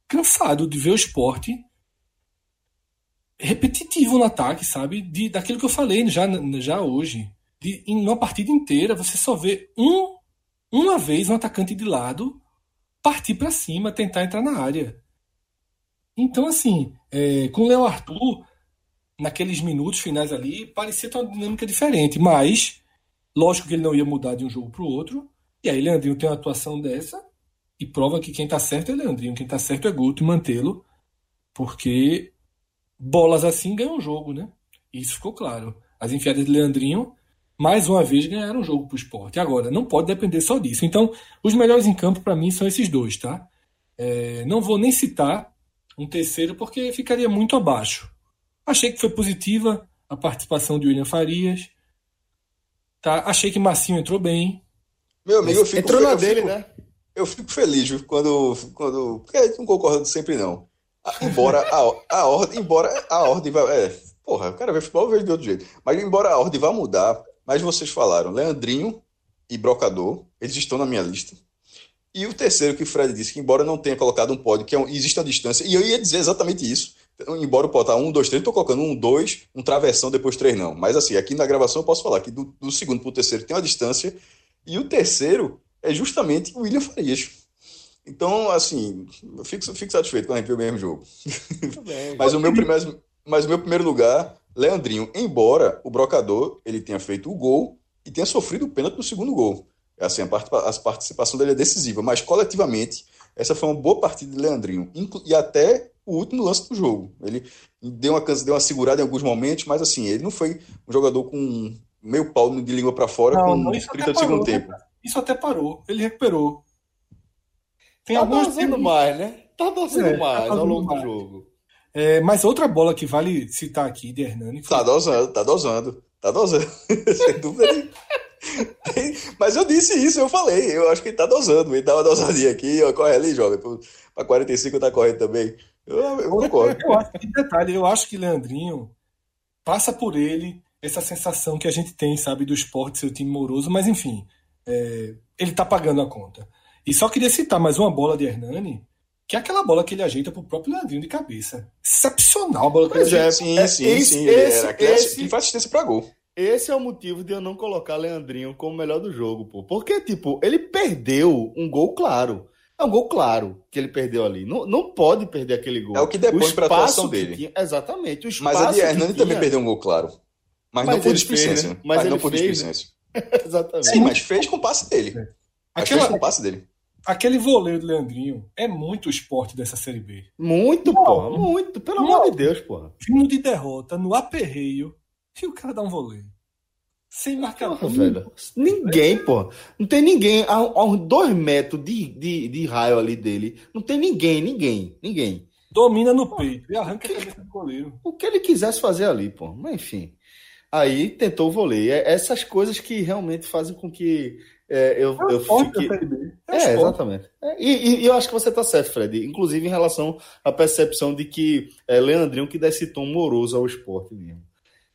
cansado de ver o esporte repetitivo no ataque, sabe? De, daquilo que eu falei já, já hoje. De, em uma partida inteira, você só vê um, uma vez um atacante de lado partir para cima, tentar entrar na área. Então, assim, é, com o Léo Arthur, naqueles minutos finais ali, parecia ter uma dinâmica diferente, mas lógico que ele não ia mudar de um jogo para o outro. E aí, Leandrinho tem uma atuação dessa e prova que quem está certo é Leandrinho, quem está certo é Guto e mantê-lo, porque bolas assim ganham o jogo, né? Isso ficou claro. As enfiadas de Leandrinho, mais uma vez, ganharam o jogo para o esporte. Agora, não pode depender só disso. Então, os melhores em campo, para mim, são esses dois, tá? É, não vou nem citar um terceiro, porque ficaria muito abaixo. Achei que foi positiva a participação de William Farias. Tá? Achei que Massinho entrou bem. Meu amigo, eu fico, entrou na dele, fico, né? Eu fico feliz quando, quando. Porque a gente não concorda sempre, não. Embora a, a ordem, embora a ordem vai. É, porra, eu quero ver futebol, eu vejo de outro jeito. Mas embora a ordem vá mudar, mas vocês falaram, Leandrinho e Brocador, eles estão na minha lista. E o terceiro que o Fred disse, que embora não tenha colocado um pódio, que é um, existe uma distância, e eu ia dizer exatamente isso. Então, embora o pódio tá um, dois, três, tô colocando um, dois, um travessão, depois três não. Mas assim, aqui na gravação eu posso falar que do, do segundo pro terceiro tem uma distância, e o terceiro é justamente o William Farias. Então, assim, eu fico, fico satisfeito quando a gente vê o mesmo jogo. mas, o meu primeiro, mas o meu primeiro lugar, Leandrinho, embora o Brocador ele tenha feito o gol e tenha sofrido o pênalti no segundo gol. Assim, a, part, a participação dele é decisiva, mas coletivamente, essa foi uma boa partida de Leandrinho. E até o último lance do jogo. Ele deu uma, deu uma segurada em alguns momentos, mas assim, ele não foi um jogador com meio pau de língua para fora não, com não, 30 de segundo tempo. Né? Isso até parou. Ele recuperou. Tem tá alguns dosando mais, né? Tá dosando é, tá mais tá ao longo mais. do jogo. É, mas outra bola que vale citar aqui de Hernani. Foi... Tá dosando, tá dosando. Tá dosando. Sem dúvida Mas eu disse isso, eu falei. Eu acho que ele tá dosando. Ele dá uma dosadinha aqui, ó, corre ali, joga. Pra 45 tá correndo também. Eu, eu concordo. Eu acho que, detalhe, eu acho que Leandrinho passa por ele essa sensação que a gente tem, sabe, do esporte, seu time moroso, mas enfim, é, ele tá pagando a conta. E só queria citar mais uma bola de Hernani, que é aquela bola que ele ajeita pro próprio Leandrinho de cabeça. Excepcional a bola que ele ajeita. Sim, sim, esse, sim. Esse, era, esse, faz assistência pra gol. Esse é o motivo de eu não colocar Leandrinho como melhor do jogo, pô. Porque, tipo, ele perdeu um gol claro. É um gol claro que ele perdeu ali. Não, não pode perder aquele gol. É o que depois para a atuação dele. Tinha, exatamente. mas a de Hernani também perdeu um gol claro. Mas, mas não por displicência. Né? Mas, mas não por displicência. exatamente. Sim, mas fez com o passe dele. Aquela, fez com o passe dele. Aquele voleio do Leandrinho é muito o esporte dessa Série B. Muito, não, porra. Muito. Pelo não, amor de Deus, porra. Filme de derrota, no aperreio, e o cara dá um voleio. Sem marcar porra, velho. Ninguém, porra. Não tem ninguém. A, a uns dois metros de, de, de raio ali dele. Não tem ninguém, ninguém, ninguém. Domina no peito e arranca que, a cabeça do goleiro. O que ele quisesse fazer ali, pô. Mas enfim. Aí tentou o voleio. É essas coisas que realmente fazem com que é, eu, é eu fique... É, é exatamente. É, e, e, eu acho que você está certo, Fred. Inclusive em relação à percepção de que é Leandrinho que dá esse tom moroso ao esporte mesmo.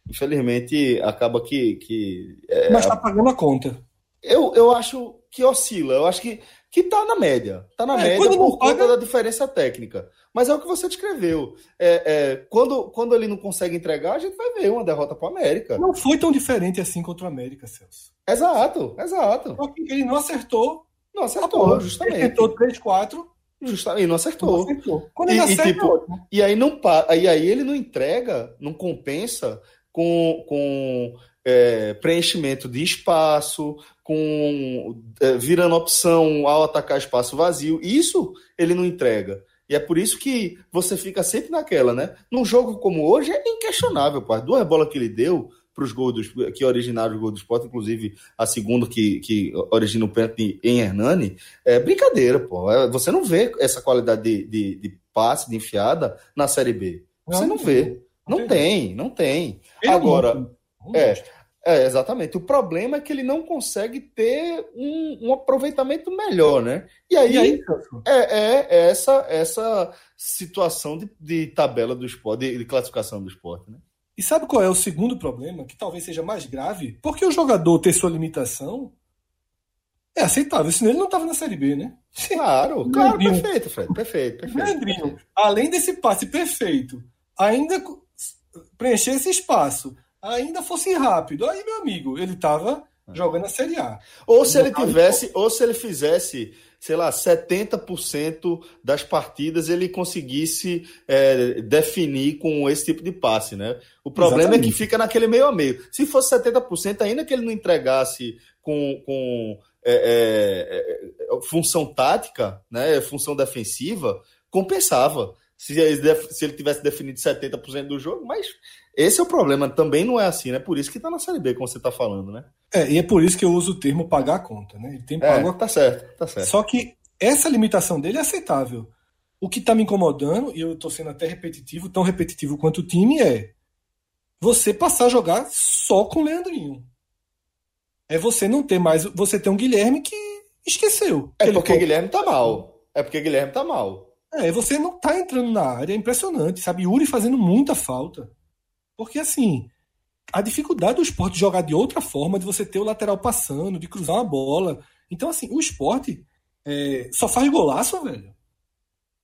Infelizmente, acaba que. que é, Mas está pagando a conta. Eu, eu acho que oscila. Eu acho que, que tá na média. Tá na é, média por paga... conta da diferença técnica. Mas é o que você descreveu. É, é, quando, quando ele não consegue entregar, a gente vai ver uma derrota para o América. Não foi tão diferente assim contra o América, Celso. Exato, exato. Ele não acertou. Não acertou, justamente. Ele acertou 3, 4. Justamente, e não acertou. Não acertou. Quando ele e, acerta, e, tipo, e aí não e aí ele não entrega, não compensa com, com é, preenchimento de espaço, com é, virando opção ao atacar espaço vazio. Isso ele não entrega. E é por isso que você fica sempre naquela, né? Num jogo como hoje é inquestionável. As duas bolas que ele deu para os gols dos, que originaram o gol do esporte, inclusive a segunda que, que origina o pênalti em Hernani, é brincadeira, pô. É, você não vê essa qualidade de, de, de passe, de enfiada na Série B. Você não, não vê. Não, não tem, não tem. Agora, é, É, exatamente. O problema é que ele não consegue ter um, um aproveitamento melhor, né? E aí, e aí é, é, é, essa, essa situação de, de tabela do esporte, de, de, classificação do esporte, né? E sabe qual é o segundo problema, que talvez seja mais grave? Porque o jogador ter sua limitação é aceitável, senão ele não estava na Série B, né? Claro, claro, perfeito, Fred, perfeito, perfeito. Leandrinho, além desse passe perfeito, ainda preencher esse espaço ainda fosse rápido. Aí, meu amigo, ele estava jogando a Série A. Ou se ele tivesse, ou se ele fizesse, sei lá, 70% das partidas ele conseguisse é, definir com esse tipo de passe, né? O problema Exatamente. é que fica naquele meio a meio. Se fosse 70%, ainda que ele não entregasse com, com é, é, é função tática, né, função defensiva, compensava. Se ele, se ele tivesse definido 70% do jogo, mas esse é o problema, também não é assim, né? Por isso que tá na Série B, como você tá falando, né? É, e é por isso que eu uso o termo pagar a conta, né? Ele tem pago... É, tá certo, tá certo. Só que essa limitação dele é aceitável. O que tá me incomodando, e eu tô sendo até repetitivo, tão repetitivo quanto o time, é você passar a jogar só com o Leandrinho. É você não ter mais. Você ter um Guilherme que esqueceu. É porque o Guilherme tá mal. É porque Guilherme tá mal. É, você não tá entrando na área, é impressionante, sabe? Yuri fazendo muita falta. Porque, assim, a dificuldade do esporte jogar de outra forma, de você ter o lateral passando, de cruzar uma bola. Então, assim, o esporte é, só faz golaço, velho.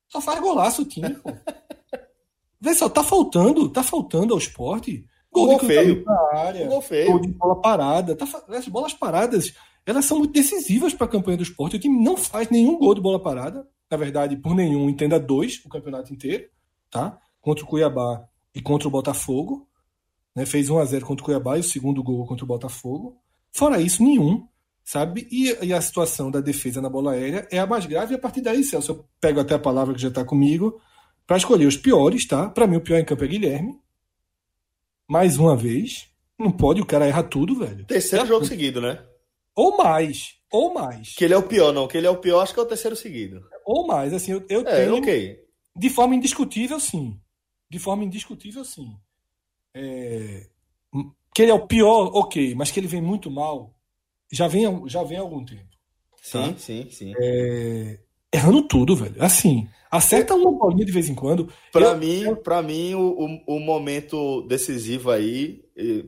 Só faz golaço o time, pô. Vê só, tá faltando, tá faltando ao esporte. Gol, gol feio. Na área, gol feio. Gol de bola parada. Tá, as bolas paradas, elas são muito decisivas para a campanha do esporte. O time não faz nenhum gol de bola parada. Na verdade, por nenhum, entenda dois o campeonato inteiro, tá? Contra o Cuiabá e contra o Botafogo. Né? Fez 1 a 0 contra o Cuiabá e o segundo gol contra o Botafogo. Fora isso, nenhum. Sabe? E, e, a situação da defesa na bola aérea é a mais grave. E a partir daí, Celso, eu pego até a palavra que já está comigo para escolher os piores, tá? Para mim, o pior em campo é Guilherme. Mais uma vez. Não pode, o cara erra tudo, velho. Terceiro jogo tudo. seguido, né? Ou mais. Ou mais. Que ele é o pior, não. Que ele é o pior, acho que é o terceiro seguido. Ou mais. Assim, eu, eu é, tenho. ok. De forma indiscutível, sim de forma indiscutível, sim. É, que ele é o pior, ok, mas que ele vem muito mal, já vem, já vem há algum tempo. Sim, tá? sim, sim. É, errando tudo, velho. Assim, acerta uma bolinha de vez em quando. Para mim, eu... para mim o, o, momento decisivo aí,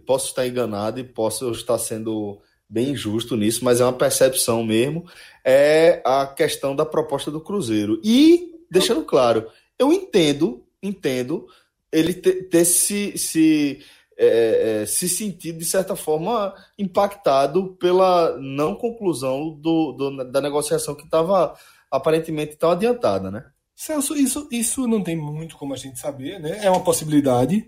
posso estar enganado e posso estar sendo bem injusto nisso, mas é uma percepção mesmo, é a questão da proposta do Cruzeiro. E, deixando claro, eu entendo entendo ele ter, ter se, se, é, é, se sentido, de certa forma, impactado pela não conclusão do, do da negociação que estava aparentemente tão adiantada, né? Celso, isso, isso não tem muito como a gente saber, né? É uma possibilidade.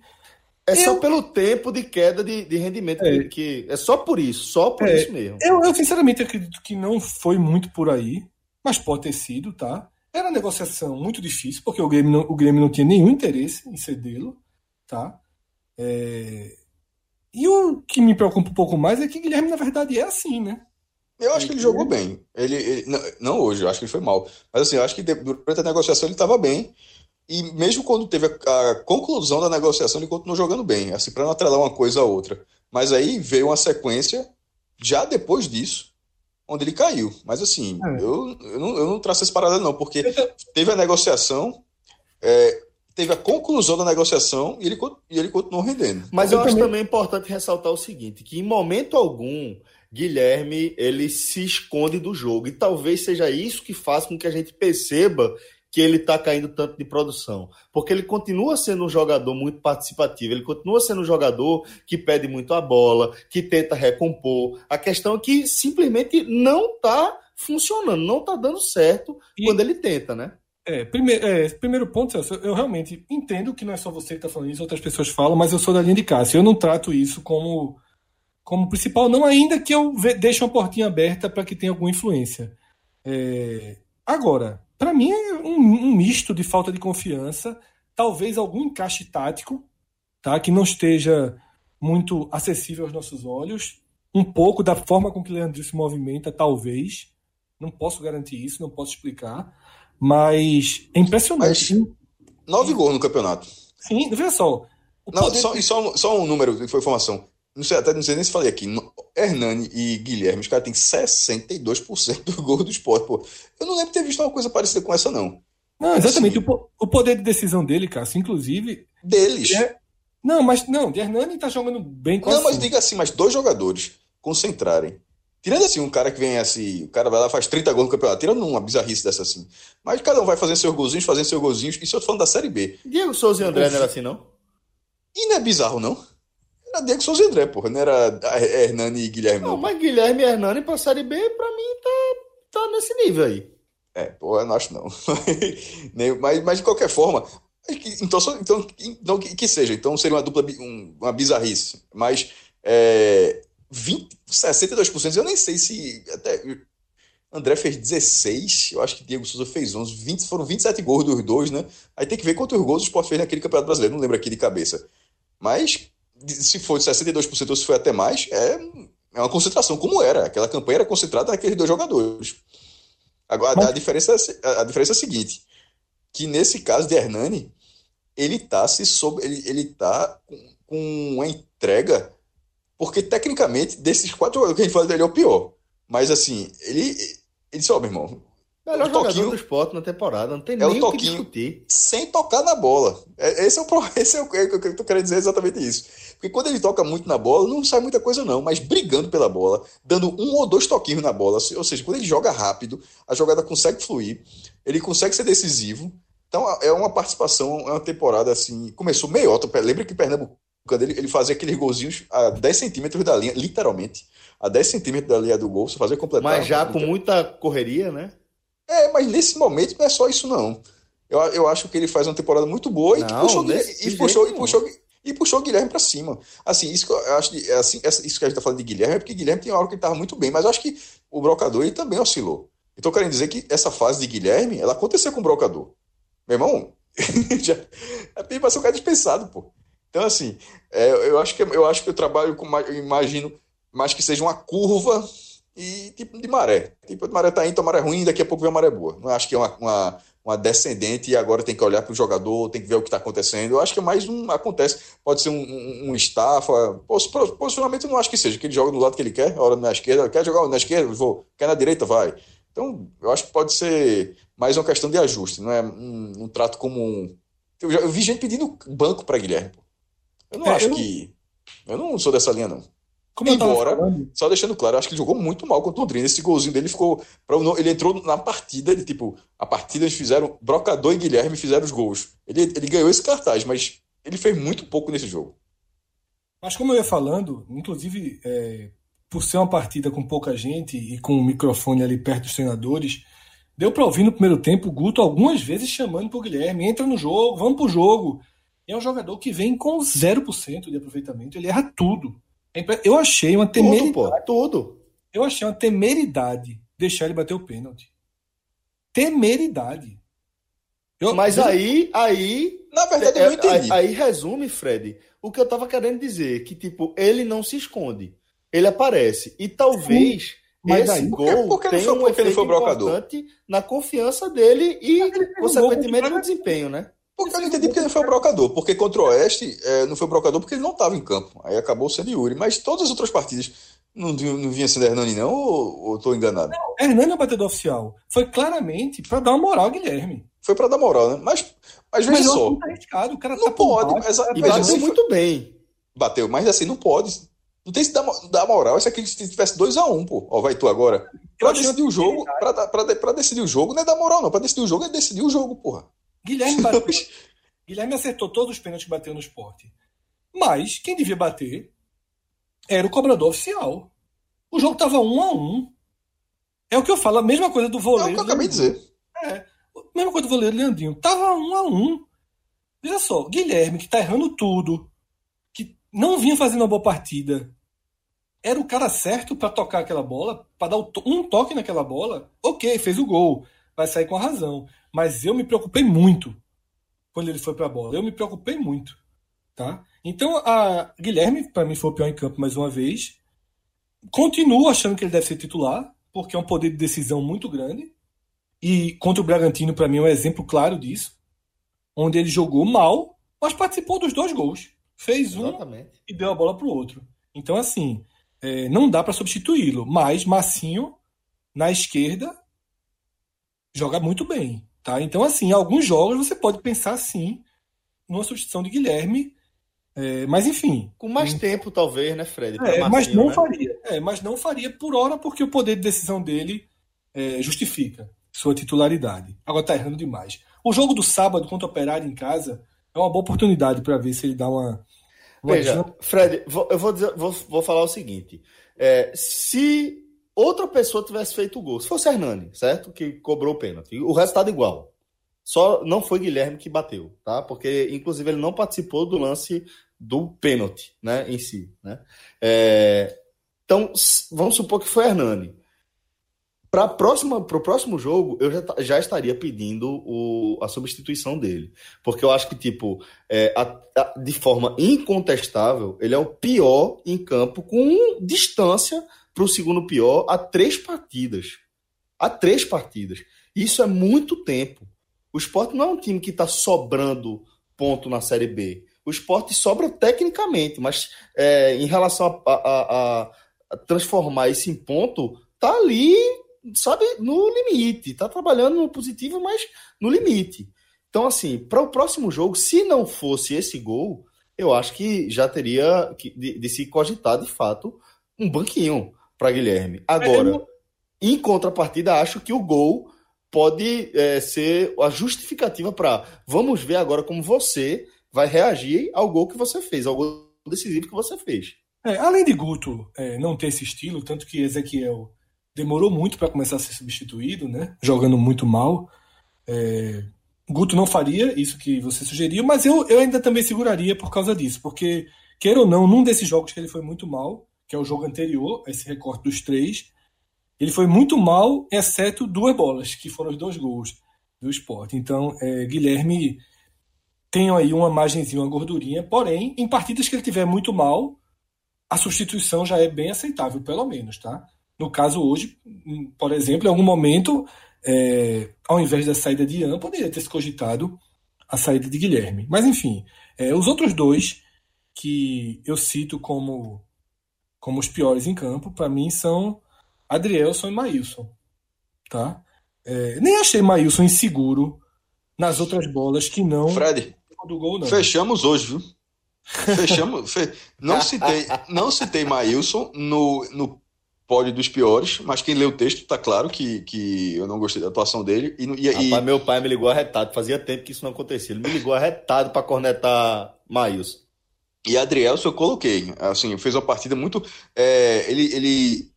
É eu... só pelo tempo de queda de, de rendimento é. Que, É só por isso, só por é. isso mesmo. Eu, eu, sinceramente, acredito que não foi muito por aí, mas pode ter sido, tá? Era uma negociação muito difícil, porque o Grêmio não, o Grêmio não tinha nenhum interesse em cedê-lo, tá? É... E o que me preocupa um pouco mais é que Guilherme, na verdade, é assim, né? Eu acho que ele jogou bem. Ele, ele não, não, hoje, eu acho que ele foi mal. Mas assim, eu acho que durante a negociação ele estava bem. E mesmo quando teve a, a, conclusão da negociação, ele continuou jogando bem, assim, para não atrelar uma coisa a outra. Mas aí veio uma sequência, já depois disso, onde ele caiu. Mas assim, é. eu, eu, não, eu não traço esse paralelo, não, porque teve a negociação, é, teve a conclusão da negociação e ele, e ele continuou rendendo. Mas eu, eu acho também... também importante ressaltar o seguinte: que em momento algum. Guilherme ele se esconde do jogo e talvez seja isso que faz com que a gente perceba que ele está caindo tanto de produção. Porque ele continua sendo um jogador muito participativo, ele continua sendo um jogador que pede muito a bola, que tenta recompor. A questão é que simplesmente não está funcionando, não está dando certo e... quando ele tenta, né? É, primeiro, é, primeiro ponto, Celso, eu realmente entendo que não é só você que está falando isso, outras pessoas falam, mas eu sou da linha de Cássio. Eu não trato isso como, como principal, não ainda que eu deixe uma portinha aberta para que tenha alguma influência. É, agora, para mim é um, um, misto de falta de confiança, talvez algum encaixe tático, tá? que não esteja muito acessível aos nossos olhos, um pouco da forma com que o Leandro se movimenta, talvez. Não posso garantir isso, não posso explicar, mas é impressionante. Mas nove gols no campeonato. Sim, veja só. Não, só, de... só, só um número de informação. Não sei, até não sei nem se falei aqui, Hernani e Guilherme, os caras têm 62% do gol do esporte, pô. Eu não lembro de ter visto uma coisa parecida com essa, não. Não, exatamente. Assim, o, o, poder de decisão dele, Cássio, inclusive. Deles. É... Não, mas não, de Hernani tá jogando bem com Não, mas diga assim, mas dois jogadores concentrarem. Tirando assim, um cara que vem assim, o cara vai lá faz 30 gols no campeonato, tirando uma bizarrice dessa assim. Mas cada um vai fazendo seus golzinhos, fazendo seus golzinhos. Isso eu tô falando da Série B. Diego Souza e André não era assim, não? E não é bizarro, não? Era Diego Souza e André, porra. Não era Hernani e Guilherme, não. Não, mas Guilherme e Hernani pra Série B, pra mim, tá, tá nesse nível aí. É, porra, eu não acho não. mas, mas de qualquer forma, então, então, então que, que seja. Então seria uma dupla, uma bizarrice. Mas é, 20, 62%, eu nem sei se. Até, André fez 16, eu acho que Diego Souza fez 11, 20, foram 27 gols dos dois, né? Aí tem que ver quantos gols o Sport fez naquele Campeonato Brasileiro, não lembro aqui de cabeça. Mas se for de 62% ou se foi até mais, é, é uma concentração, como era. Aquela campanha era concentrada naqueles dois jogadores. Agora, Mas... a, diferença, é a diferença é a seguinte: que nesse caso de Hernani, ele tá se sob, ele, ele tá com, com uma entrega porque, tecnicamente, desses quatro jogadores que a gente fala dele é o pior. Mas, assim, ele, ele disse, ó, oh, meu irmão. Melhor jogador toquinho, do esporte na temporada, não tem é nem o, que discutir. Sem tocar na bola. É, esse é o, esse é o que eu tô querendo dizer exatamente isso. Porque quando ele toca muito na bola, não sai muita coisa, não. Mas brigando pela bola, dando um ou dois toquinhos na bola. Ou seja, quando ele joga rápido, a jogada consegue fluir, ele consegue ser decisivo. Então é uma participação, é uma temporada assim. Começou meiota. Lembra que Pernambuco quando ele, ele fazia aqueles golzinhos a 10 centímetros da linha, literalmente, a 10 centímetros da linha do gol, você fazia completar. Mas já com muita correria, né? É, mas nesse momento não é só isso, não. Eu, eu acho que ele faz uma temporada muito boa não, e, puxou, e, puxou, e, puxou, e puxou o Guilherme para cima. Assim, isso que eu acho que, assim, isso que a gente tá falando de Guilherme é porque Guilherme tem uma hora que ele tava muito bem, mas eu acho que o brocador ele também oscilou. Então, querendo dizer que essa fase de Guilherme, ela aconteceu com o brocador. Meu irmão, já, é ser um cara dispensado, pô. Então, assim, é, eu, acho que, eu acho que eu trabalho com, eu imagino, mais que seja uma curva e tipo de maré. Tipo, a maré tá indo, a maré ruim, daqui a pouco vem a maré boa. Não acho que é uma, uma, uma descendente e agora tem que olhar para o jogador, tem que ver o que está acontecendo. Eu acho que é mais um. Acontece, pode ser um, um, um estafa. Posicionamento eu não acho que seja, que ele joga do lado que ele quer, hora na esquerda, quer jogar na esquerda, vou, quer na direita, vai. Então, eu acho que pode ser mais uma questão de ajuste, não é um, um trato comum. Eu, já, eu vi gente pedindo banco para Guilherme. Eu não é, acho eu... que. Eu não sou dessa linha, não. Como Embora, só deixando claro, eu acho que ele jogou muito mal contra o Londrina. Esse golzinho dele ficou. Ele entrou na partida, ele, tipo, a partida eles fizeram. Brocador e Guilherme fizeram os gols. Ele, ele ganhou esse cartaz, mas ele fez muito pouco nesse jogo. Mas como eu ia falando, inclusive, é, por ser uma partida com pouca gente e com o microfone ali perto dos treinadores, deu para ouvir no primeiro tempo o Guto algumas vezes chamando pro Guilherme: entra no jogo, vamos pro jogo é um jogador que vem com 0% de aproveitamento, ele erra tudo. É eu achei uma temeridade. Tudo, pô, tudo. Eu achei uma temeridade deixar ele bater o pênalti. Temeridade. Eu, Mas aí, aí. Na verdade, eu não entendi. Aí, aí, resume, Fred, o que eu tava querendo dizer: que, tipo, ele não se esconde. Ele aparece. E talvez. Mas esse aí, gol porque, porque tenha um efeito importante na confiança dele e, consequentemente, no desempenho, né? Porque eu não entendi porque ele foi o brocador. Porque contra o Oeste é, não foi o brocador porque ele não estava em campo. Aí acabou sendo Yuri. Mas todas as outras partidas não, não vinha sendo Hernani, não? Ou estou enganado? Não, Hernani é o batedor oficial. Foi claramente para dar uma moral ao Guilherme. Foi para dar moral, né? Mas, mas veja mas só. Tá arriscado, o cara não tá pode. Baixo, mas, e bateu assim, muito bem. Bateu, mas assim, não pode. Não tem se dar, dar moral. Se aqui se tivesse 2x1, um, pô. Ó, vai tu agora. Pra decidir o jogo, pra, pra, pra, decidir o jogo, não é dar moral, não. Pra decidir o jogo é decidir o jogo, porra. Guilherme bateu, Guilherme acertou todos os pênaltis que bateu no esporte. Mas quem devia bater era o cobrador oficial. O jogo estava um a um. É o que eu falo, a mesma coisa do vôlei. É o que eu acabei de dizer. É, a mesma coisa do vôlei Leandrinho. Tava um a um. Veja só, Guilherme, que tá errando tudo, que não vinha fazendo uma boa partida, era o cara certo para tocar aquela bola, para dar um toque naquela bola. Ok, fez o gol, vai sair com a razão. Mas eu me preocupei muito quando ele foi para a bola. Eu me preocupei muito, tá? Então, a Guilherme, para mim, foi o pior em campo mais uma vez. Continuo achando que ele deve ser titular, porque é um poder de decisão muito grande. E contra o Bragantino, para mim, é um exemplo claro disso. Onde ele jogou mal, mas participou dos dois gols. Fez um Exatamente. e deu a bola para o outro. Então, assim, é, não dá para substituí-lo. Mas Massinho, na esquerda, joga muito bem. Tá? Então, assim, em alguns jogos você pode pensar sim numa substituição de Guilherme. É, mas enfim. Com mais tempo, talvez, né, Fred? É, mas não né? faria. É, mas não faria por hora, porque o poder de decisão dele é, justifica sua titularidade. Agora tá errando demais. O jogo do sábado contra o Operário em casa é uma boa oportunidade para ver se ele dá uma. uma Veja, Fred, eu vou, dizer, vou, vou falar o seguinte: é, se outra pessoa tivesse feito o gol, se fosse Hernani, certo? Que cobrou o pênalti, o resultado igual. Só não foi Guilherme que bateu, tá? Porque, inclusive, ele não participou do lance do pênalti, né, em si, né? É, então, vamos supor que foi Hernani. Para o próximo jogo, eu já, já estaria pedindo o, a substituição dele. Porque eu acho que, tipo, é, a, a, de forma incontestável, ele é o pior em campo, com distância para o segundo pior há três partidas. Há três partidas. Isso é muito tempo. O esporte não é um time que está sobrando ponto na Série B. O esporte sobra tecnicamente, mas é, em relação a, a, a transformar isso em ponto, tá ali sabe, no limite. Tá trabalhando no positivo, mas no limite. Então, assim, para o próximo jogo, se não fosse esse gol, eu acho que já teria de, de se cogitar, de fato, um banquinho para Guilherme. Agora, em contrapartida, acho que o gol pode é, ser a justificativa para vamos ver agora como você vai reagir ao gol que você fez, ao gol decisivo que você fez. É, além de Guto é, não ter esse estilo, tanto que Ezequiel demorou muito para começar a ser substituído, né? Jogando muito mal. É... Guto não faria isso que você sugeriu, mas eu, eu ainda também seguraria por causa disso, porque, queira ou não, num desses jogos que ele foi muito mal, que é o jogo anterior, esse recorte dos três, ele foi muito mal, exceto duas bolas, que foram os dois gols do esporte. Então, é, Guilherme tem aí uma margenzinha, uma gordurinha, porém, em partidas que ele tiver muito mal, a substituição já é bem aceitável, pelo menos, tá? No caso, hoje, por exemplo, em algum momento, é, ao invés da saída de Ian, poderia ter se cogitado a saída de Guilherme. Mas, enfim, é, os outros dois que eu cito como, como os piores em campo, para mim, são Adrielson e Maílson. Tá? É, nem achei Maílson inseguro nas outras bolas que não. Fred, do gol, não. fechamos hoje, viu? Fechamos. fe... Não citei, não citei Maílson no, no pódio dos piores, mas quem lê o texto tá claro que, que eu não gostei da atuação dele. E, e, Rapaz, e... meu pai me ligou arretado, fazia tempo que isso não acontecia. Ele me ligou arretado para cornetar Maílson. E Adrielson eu coloquei, assim, fez uma partida muito. É, ele, ele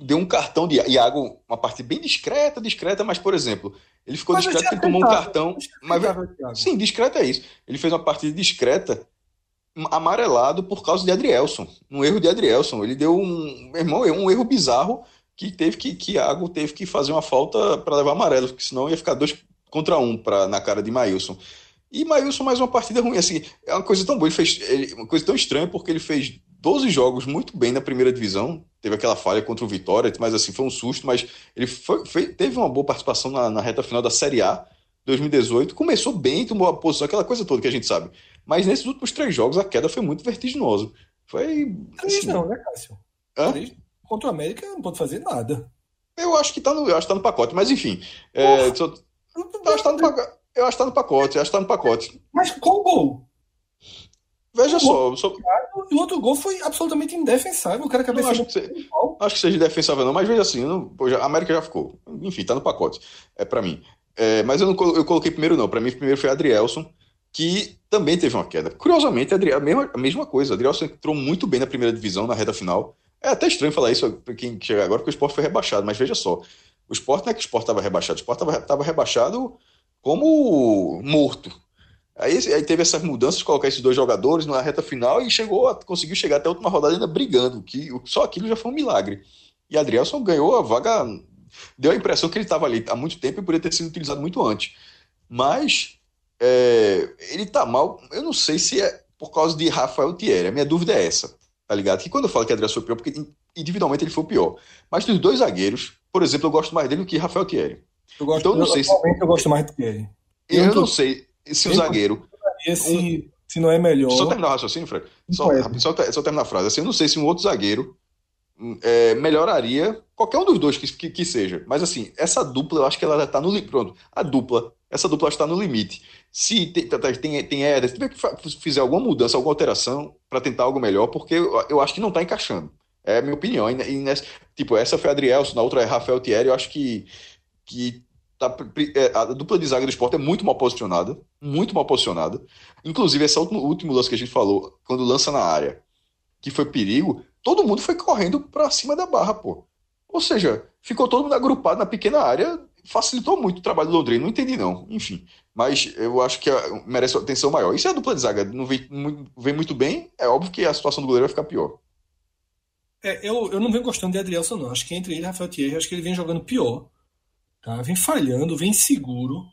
deu um cartão de Iago, uma partida bem discreta, discreta, mas, por exemplo, ele ficou mas discreto porque tomou um cartão. Mas, sim, discreto é isso. Ele fez uma partida discreta amarelado por causa de Adrielson, um erro de Adrielson. Ele deu um, meu irmão, um erro bizarro que teve que que Iago teve que fazer uma falta para levar amarelo, porque senão ia ficar dois contra um pra, na cara de Maílson. E Maílson mais uma partida ruim, assim, é uma coisa tão boa, ele fez ele, uma coisa tão estranha porque ele fez 12 jogos muito bem na primeira divisão, teve aquela falha contra o Vitória, mas assim, foi um susto, mas ele foi, foi, teve uma boa participação na, na reta final da Série A 2018, começou bem, tomou a posição, aquela coisa toda que a gente sabe. Mas nesses últimos três jogos a queda foi muito vertiginosa. Foi. Três assim, não, né, Cássio? Hã? Três contra o América não pode fazer nada. Eu acho que tá no, eu acho que tá no pacote, mas enfim. É, só, eu, acho que tá no, eu acho que tá no pacote, eu acho que tá no pacote. Mas qual gol? Veja só. só... E o outro gol foi absolutamente indefensável. O cara cabeça. Acho, que acho que seja indefensável, não, mas veja assim, não, a América já ficou. Enfim, tá no pacote. É para mim. É, mas eu não eu coloquei primeiro, não. Para mim, primeiro foi Adrielson que também teve uma queda. Curiosamente, a mesma, a mesma coisa. Adrielson entrou muito bem na primeira divisão, na reta final. É até estranho falar isso para quem chega agora, porque o esporte foi rebaixado, mas veja só. O esporte não é que o esporte estava rebaixado, o esporte estava rebaixado como morto. Aí, aí, teve essas mudanças, colocar esses dois jogadores na reta final e chegou, conseguiu chegar até a última rodada ainda brigando, que só aquilo já foi um milagre. E Adrielson ganhou a vaga, deu a impressão que ele estava ali há muito tempo e poderia ter sido utilizado muito antes. Mas é, ele tá mal. Eu não sei se é por causa de Rafael Thierry. A minha dúvida é essa, tá ligado? Que quando eu falo que Adriano foi pior, porque individualmente ele foi o pior. Mas dos dois zagueiros, por exemplo, eu gosto mais dele do que Rafael Thierry. Eu gosto, então, não sei se... eu gosto mais do Thierry. Eu, eu não sei se o zagueiro. Se, se não é melhor. Só terminar o raciocínio, Fred. Só, só, só terminar a frase. Assim, eu não sei se um outro zagueiro é, melhoraria qualquer um dos dois que, que, que, seja. Mas assim, essa dupla, eu acho que ela já tá no pronto. A dupla, essa dupla está no limite. Se tem, tem, tem Éder, se tiver que fizer alguma mudança, alguma alteração para tentar algo melhor, porque eu, eu acho que não está encaixando. É a minha opinião. E, e nessa, tipo, essa foi a Adrielson, na outra é Rafael Thierry, eu acho que, que tá, é, a dupla de zaga do esporte é muito mal posicionada, muito mal posicionada. Inclusive, esse último, último lance que a gente falou, quando lança na área, que foi perigo, todo mundo foi correndo para cima da barra, pô. Ou seja, ficou todo mundo agrupado na pequena área, facilitou muito o trabalho do Londrina, não entendi não, enfim. Mas eu acho que merece atenção maior. E se a dupla de zaga não vem, vem, muito bem, é óbvio que a situação do goleiro vai ficar pior. É, eu, eu não venho gostando de Adrielson, não. Acho que entre ele e Rafael Thierry, acho que ele vem jogando pior. Tá? Vem falhando, vem seguro.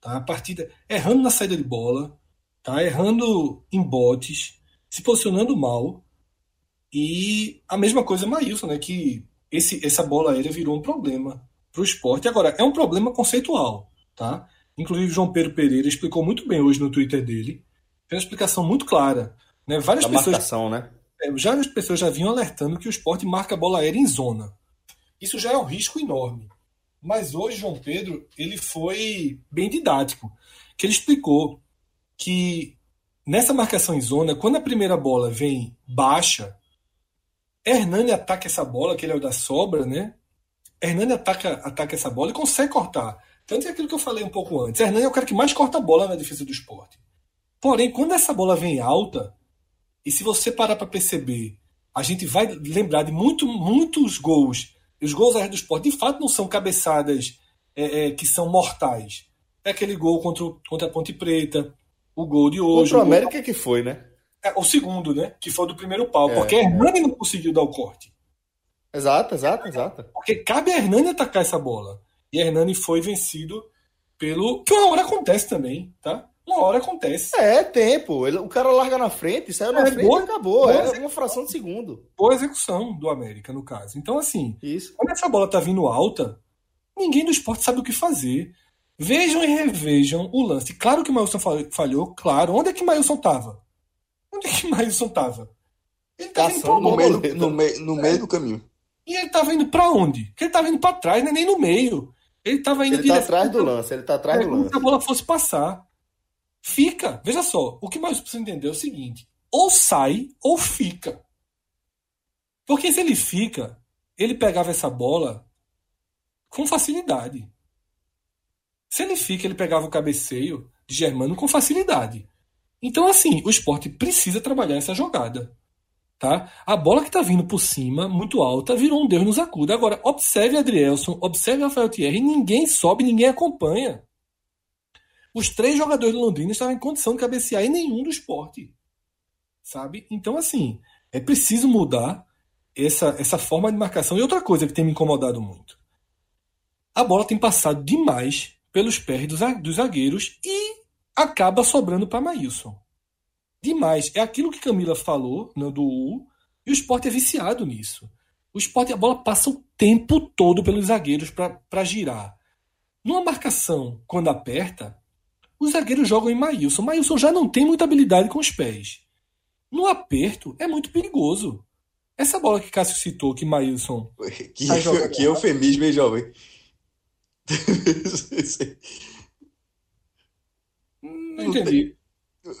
Tá? A partida errando na saída de bola, tá? errando em botes, se posicionando mal. E a mesma coisa Maílson, né? Que esse, essa bola aérea virou um problema para o esporte. Agora, é um problema conceitual, tá? Inclusive, João Pedro Pereira explicou muito bem hoje no Twitter dele. Fez uma explicação muito clara. Né? Várias da pessoas. Marcação, né? É, várias pessoas já vinham alertando que o esporte marca a bola aérea em zona. Isso já é um risco enorme. Mas hoje, João Pedro, ele foi bem didático. Que ele explicou que nessa marcação em zona, quando a primeira bola vem baixa, Hernani ataca essa bola, que ele é o da sobra, né? Hernani ataca, ataca essa bola e consegue cortar. Tanto é aquilo que eu falei um pouco antes. Hernani é o cara que mais corta a bola na defesa do esporte. Porém, quando essa bola vem alta, e se você parar para perceber, a gente vai lembrar de muito, muitos gols. Os gols do esporte, de fato, não são cabeçadas é, é, que são mortais. É aquele gol contra, contra a Ponte Preta, o gol de hoje. Contra o América que foi, né? É, o segundo, né? Que foi do primeiro pau. É, porque a Hernani não conseguiu dar o corte. Exato, exato, exato. Porque cabe a Hernani atacar essa bola. E a Hernani foi vencido pelo. Que uma hora acontece também, tá? Uma hora acontece. É, tempo. Ele, o cara larga na frente, saiu na é, frente boa, e acabou. É uma fração de segundo. Boa execução do América, no caso. Então, assim, Isso. quando essa bola tá vindo alta, ninguém do esporte sabe o que fazer. Vejam e revejam o lance. Claro que o Mailson falhou, claro. Onde é que o Mailson tava? Onde é que Mailson tava? Ele tava indo no, meio, no, meio, no meio do caminho. E ele tava indo para onde? Porque ele tava indo para trás, né? nem no meio. Ele tava indo Ele tá atrás do lance, ele tá atrás é, do lance. Se a bola fosse passar. Fica. Veja só, o que mais precisa entender é o seguinte: ou sai ou fica. Porque se ele fica, ele pegava essa bola com facilidade. Se ele fica, ele pegava o cabeceio de Germano com facilidade. Então, assim, o esporte precisa trabalhar essa jogada. Tá? A bola que está vindo por cima, muito alta, virou um Deus nos acuda. Agora, observe Adrielson, observe Rafael Thierry, ninguém sobe, ninguém acompanha. Os três jogadores do Londrina estavam em condição de cabecear e nenhum do esporte. Sabe? Então, assim, é preciso mudar essa, essa forma de marcação. E outra coisa que tem me incomodado muito. A bola tem passado demais pelos pés dos, dos zagueiros e acaba sobrando para Maílson demais. É aquilo que Camila falou no, do U, e o esporte é viciado nisso. O esporte, a bola passa o tempo todo pelos zagueiros para girar. Numa marcação, quando aperta, os zagueiros jogam em Maílson. Maílson já não tem muita habilidade com os pés. No aperto, é muito perigoso. Essa bola que Cássio citou, que Maílson. Que, tá que eufemismo, hein, jovem? Não entendi.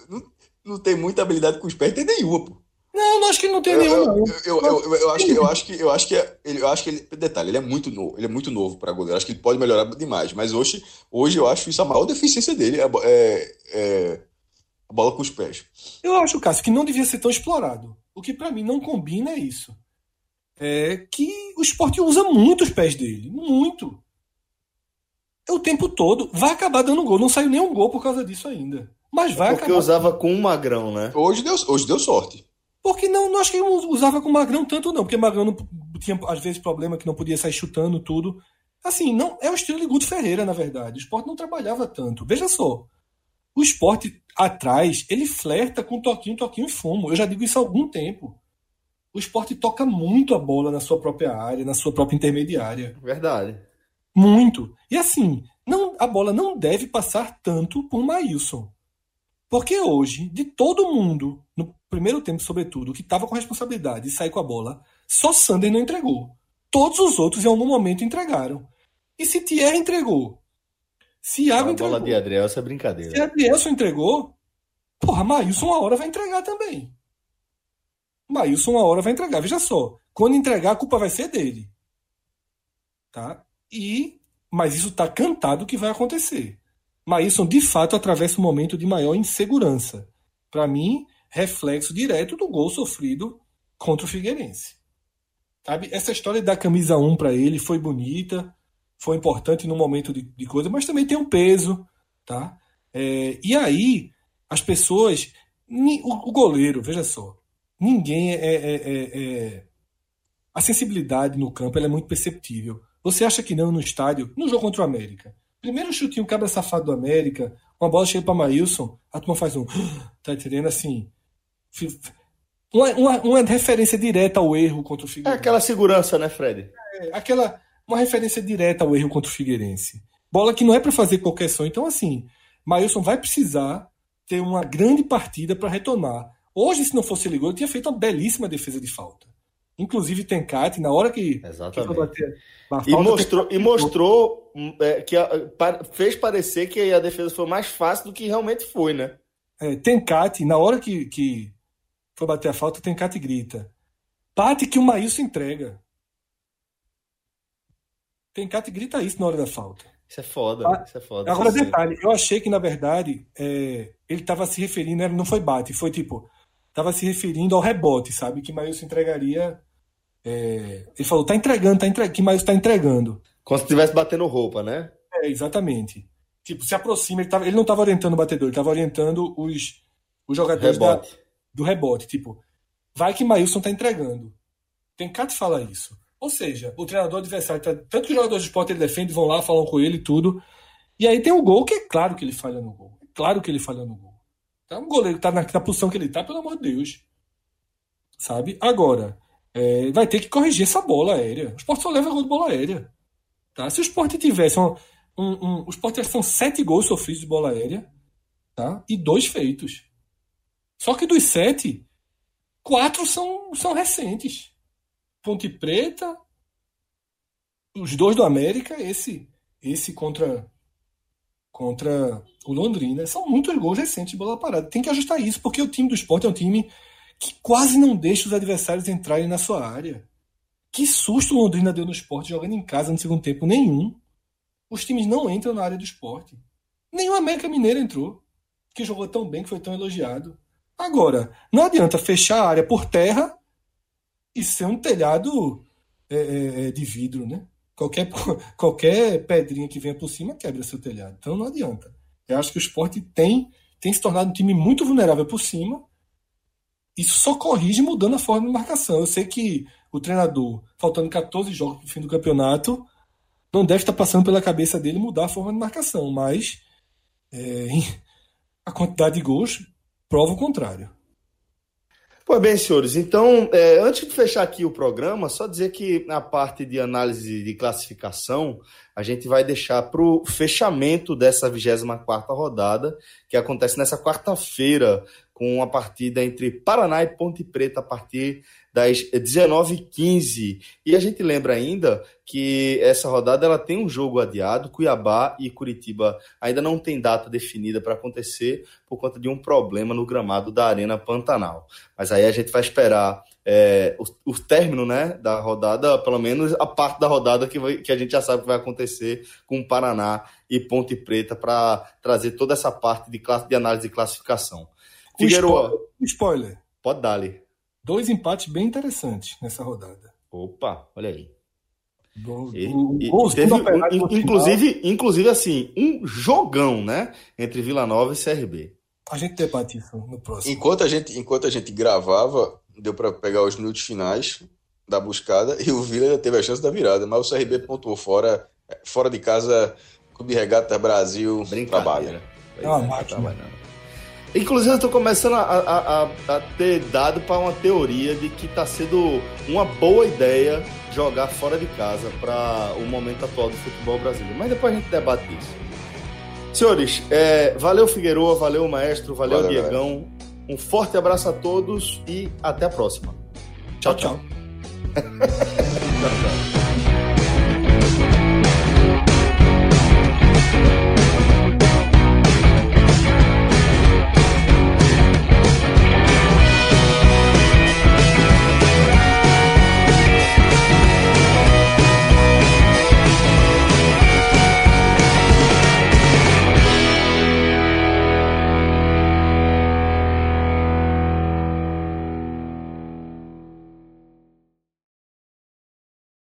Não, não tem muita habilidade com os pés, tem nenhuma, pô. Não, não acho que ele não tem nenhuma, não. Eu, eu, eu, eu, acho que eu acho que eu acho que ele, eu acho que ele, detalhe, ele é muito novo, ele é muito novo para goleiro. Acho que ele pode melhorar demais, mas hoje, hoje eu acho isso a maior deficiência dele é, é, é a bola com os pés. Eu acho, Cássio, que não devia ser tão explorado. O que para mim não combina é isso. É que o esporte usa muito os pés dele, muito. É o tempo todo. Vai acabar dando gol. Não saiu nenhum gol por causa disso ainda. Mas vai Porque acabar... usava com o Magrão, né? Hoje deu, hoje deu sorte. Porque não, não acho que usava com o Magrão tanto, não. Porque o Magrão não, tinha, às vezes, problema que não podia sair chutando tudo. Assim, não é o estilo de Guto Ferreira, na verdade. O esporte não trabalhava tanto. Veja só. O esporte atrás, ele flerta com toquinho, toquinho e fumo. Eu já digo isso há algum tempo. O esporte toca muito a bola na sua própria área, na sua própria intermediária. Verdade. Muito. E assim, não, a bola não deve passar tanto por Maílson. Porque hoje, de todo mundo, no primeiro tempo, sobretudo, que estava com responsabilidade de sair com a bola, só Sander não entregou. Todos os outros, em algum momento, entregaram. E se Thierry entregou, se Iago a entregou. bola de Adrielson é brincadeira. Se Adrielson entregou, porra, Maílson uma hora vai entregar também. Maílson uma hora vai entregar. Veja só, quando entregar, a culpa vai ser dele. Tá? E, mas isso está cantado que vai acontecer. Maílson, de fato, atravessa um momento de maior insegurança. Para mim, reflexo direto do gol sofrido contra o Figueirense. Sabe? Essa história da camisa 1 para ele foi bonita, foi importante no momento de, de coisa, mas também tem um peso, tá? É, e aí, as pessoas. O, o, goleiro, veja só. Ninguém é, é, é, é A sensibilidade no campo é muito perceptível. Você acha que não no estádio? No jogo contra o América. Primeiro chutinho, cabra safado do América, uma bola chega para Maílson, a turma faz um. Tá entendendo assim? Uma, uma, uma, referência direta ao erro contra o É Figueirense. aquela segurança, né, Fred? É, aquela uma referência direta ao erro contra o Figueirense. Bola que não é para fazer qualquer som. Então, assim, Mailson vai precisar ter uma grande partida para retomar. Hoje, se não fosse gol, ele tinha feito uma belíssima defesa de falta. Inclusive, Tencate, na hora que, Exatamente. que bater, e mostrou, e mostrou é, que a, fez parecer que a defesa foi mais fácil do que realmente foi, né? É, Tencate, na hora que, que foi bater a falta, Tencate grita. Bate que o Maílson entrega. Que grita isso na hora da falta. Isso é foda, ah, isso é foda. Agora, detalhe, eu achei que, na verdade, é, ele estava se referindo, não foi bate, foi tipo, estava se referindo ao rebote, sabe? Que Maílson entregaria. É, ele falou, tá entregando, tá entregando, que Maílson tá entregando. Como se estivesse batendo roupa, né? É, exatamente. Tipo, se aproxima, ele, tava, ele não estava orientando o batedor, ele estava orientando os, os jogadores rebote. Da, do rebote. Tipo, vai que Maílson tá entregando. Tem cara que fala isso. Ou seja, o treinador adversário, tá, tanto que os jogadores de esporte ele defende, vão lá, falam com ele e tudo. E aí tem o gol que é claro que ele falha no gol. É claro que ele falha no gol. Então, um goleiro que tá na, na posição que ele tá, pelo amor de Deus. Sabe? Agora, é, vai ter que corrigir essa bola aérea. O esporte só leva gol de bola aérea. Tá? Se o esporte tivesse um, um, um, o esporte são sete gols sofridos de bola aérea tá? e dois feitos. Só que dos sete, quatro são, são recentes. Ponte Preta, os dois do América, esse esse contra contra o Londrina. São muitos gols recentes de bola parada. Tem que ajustar isso, porque o time do esporte é um time que quase não deixa os adversários entrarem na sua área. Que susto o Londrina deu no esporte jogando em casa no segundo tempo? Nenhum. Os times não entram na área do esporte. Nem o América Mineiro entrou, que jogou tão bem, que foi tão elogiado. Agora, não adianta fechar a área por terra e ser um telhado é, é, é de vidro, né? Qualquer, qualquer pedrinha que venha por cima quebra seu telhado. Então não adianta. Eu acho que o esporte tem, tem se tornado um time muito vulnerável por cima. Isso só corrige mudando a forma de marcação. Eu sei que o treinador, faltando 14 jogos para o fim do campeonato, não deve estar passando pela cabeça dele mudar a forma de marcação, mas é, a quantidade de gols prova o contrário. Pois bem, senhores, então, é, antes de fechar aqui o programa, só dizer que na parte de análise de classificação, a gente vai deixar para o fechamento dessa 24 rodada, que acontece nessa quarta-feira, com uma partida entre Paraná e Ponte Preta a partir das 19h15. E a gente lembra ainda que essa rodada ela tem um jogo adiado, Cuiabá e Curitiba ainda não tem data definida para acontecer por conta de um problema no gramado da Arena Pantanal. Mas aí a gente vai esperar é, o, o, término né, da rodada, pelo menos a parte da rodada que, vai, que a gente já sabe que vai acontecer com Paraná e Ponte Preta para trazer toda essa parte de, classe, de análise de classificação. Figueiredo. Spoiler. Pode dar-lhe. Dois empates bem interessantes nessa rodada. Opa, olha aí. Do, e, do, e do, teve, um, inclusive, inclusive, assim, um jogão, né? Entre Vila Nova e CRB. A gente debate isso no próximo. Enquanto a gente, enquanto a gente gravava, deu para pegar os minutos finais da buscada e o Vila teve a chance da virada, mas o CRB pontuou fora, fora de casa, Clube Regata Brasil trabalha. É uma máquina. Inclusive, eu estou começando a, a, a, ter dado para uma teoria de que está sendo uma boa ideia jogar fora de casa para o momento atual do futebol brasileiro. Mas depois a gente debate isso. Senhores, é, valeu Figueroa, valeu Maestro, valeu, valeu Diegão. Galera. Um forte abraço a todos e até a próxima. tchau. tchau, tchau. tchau, tchau.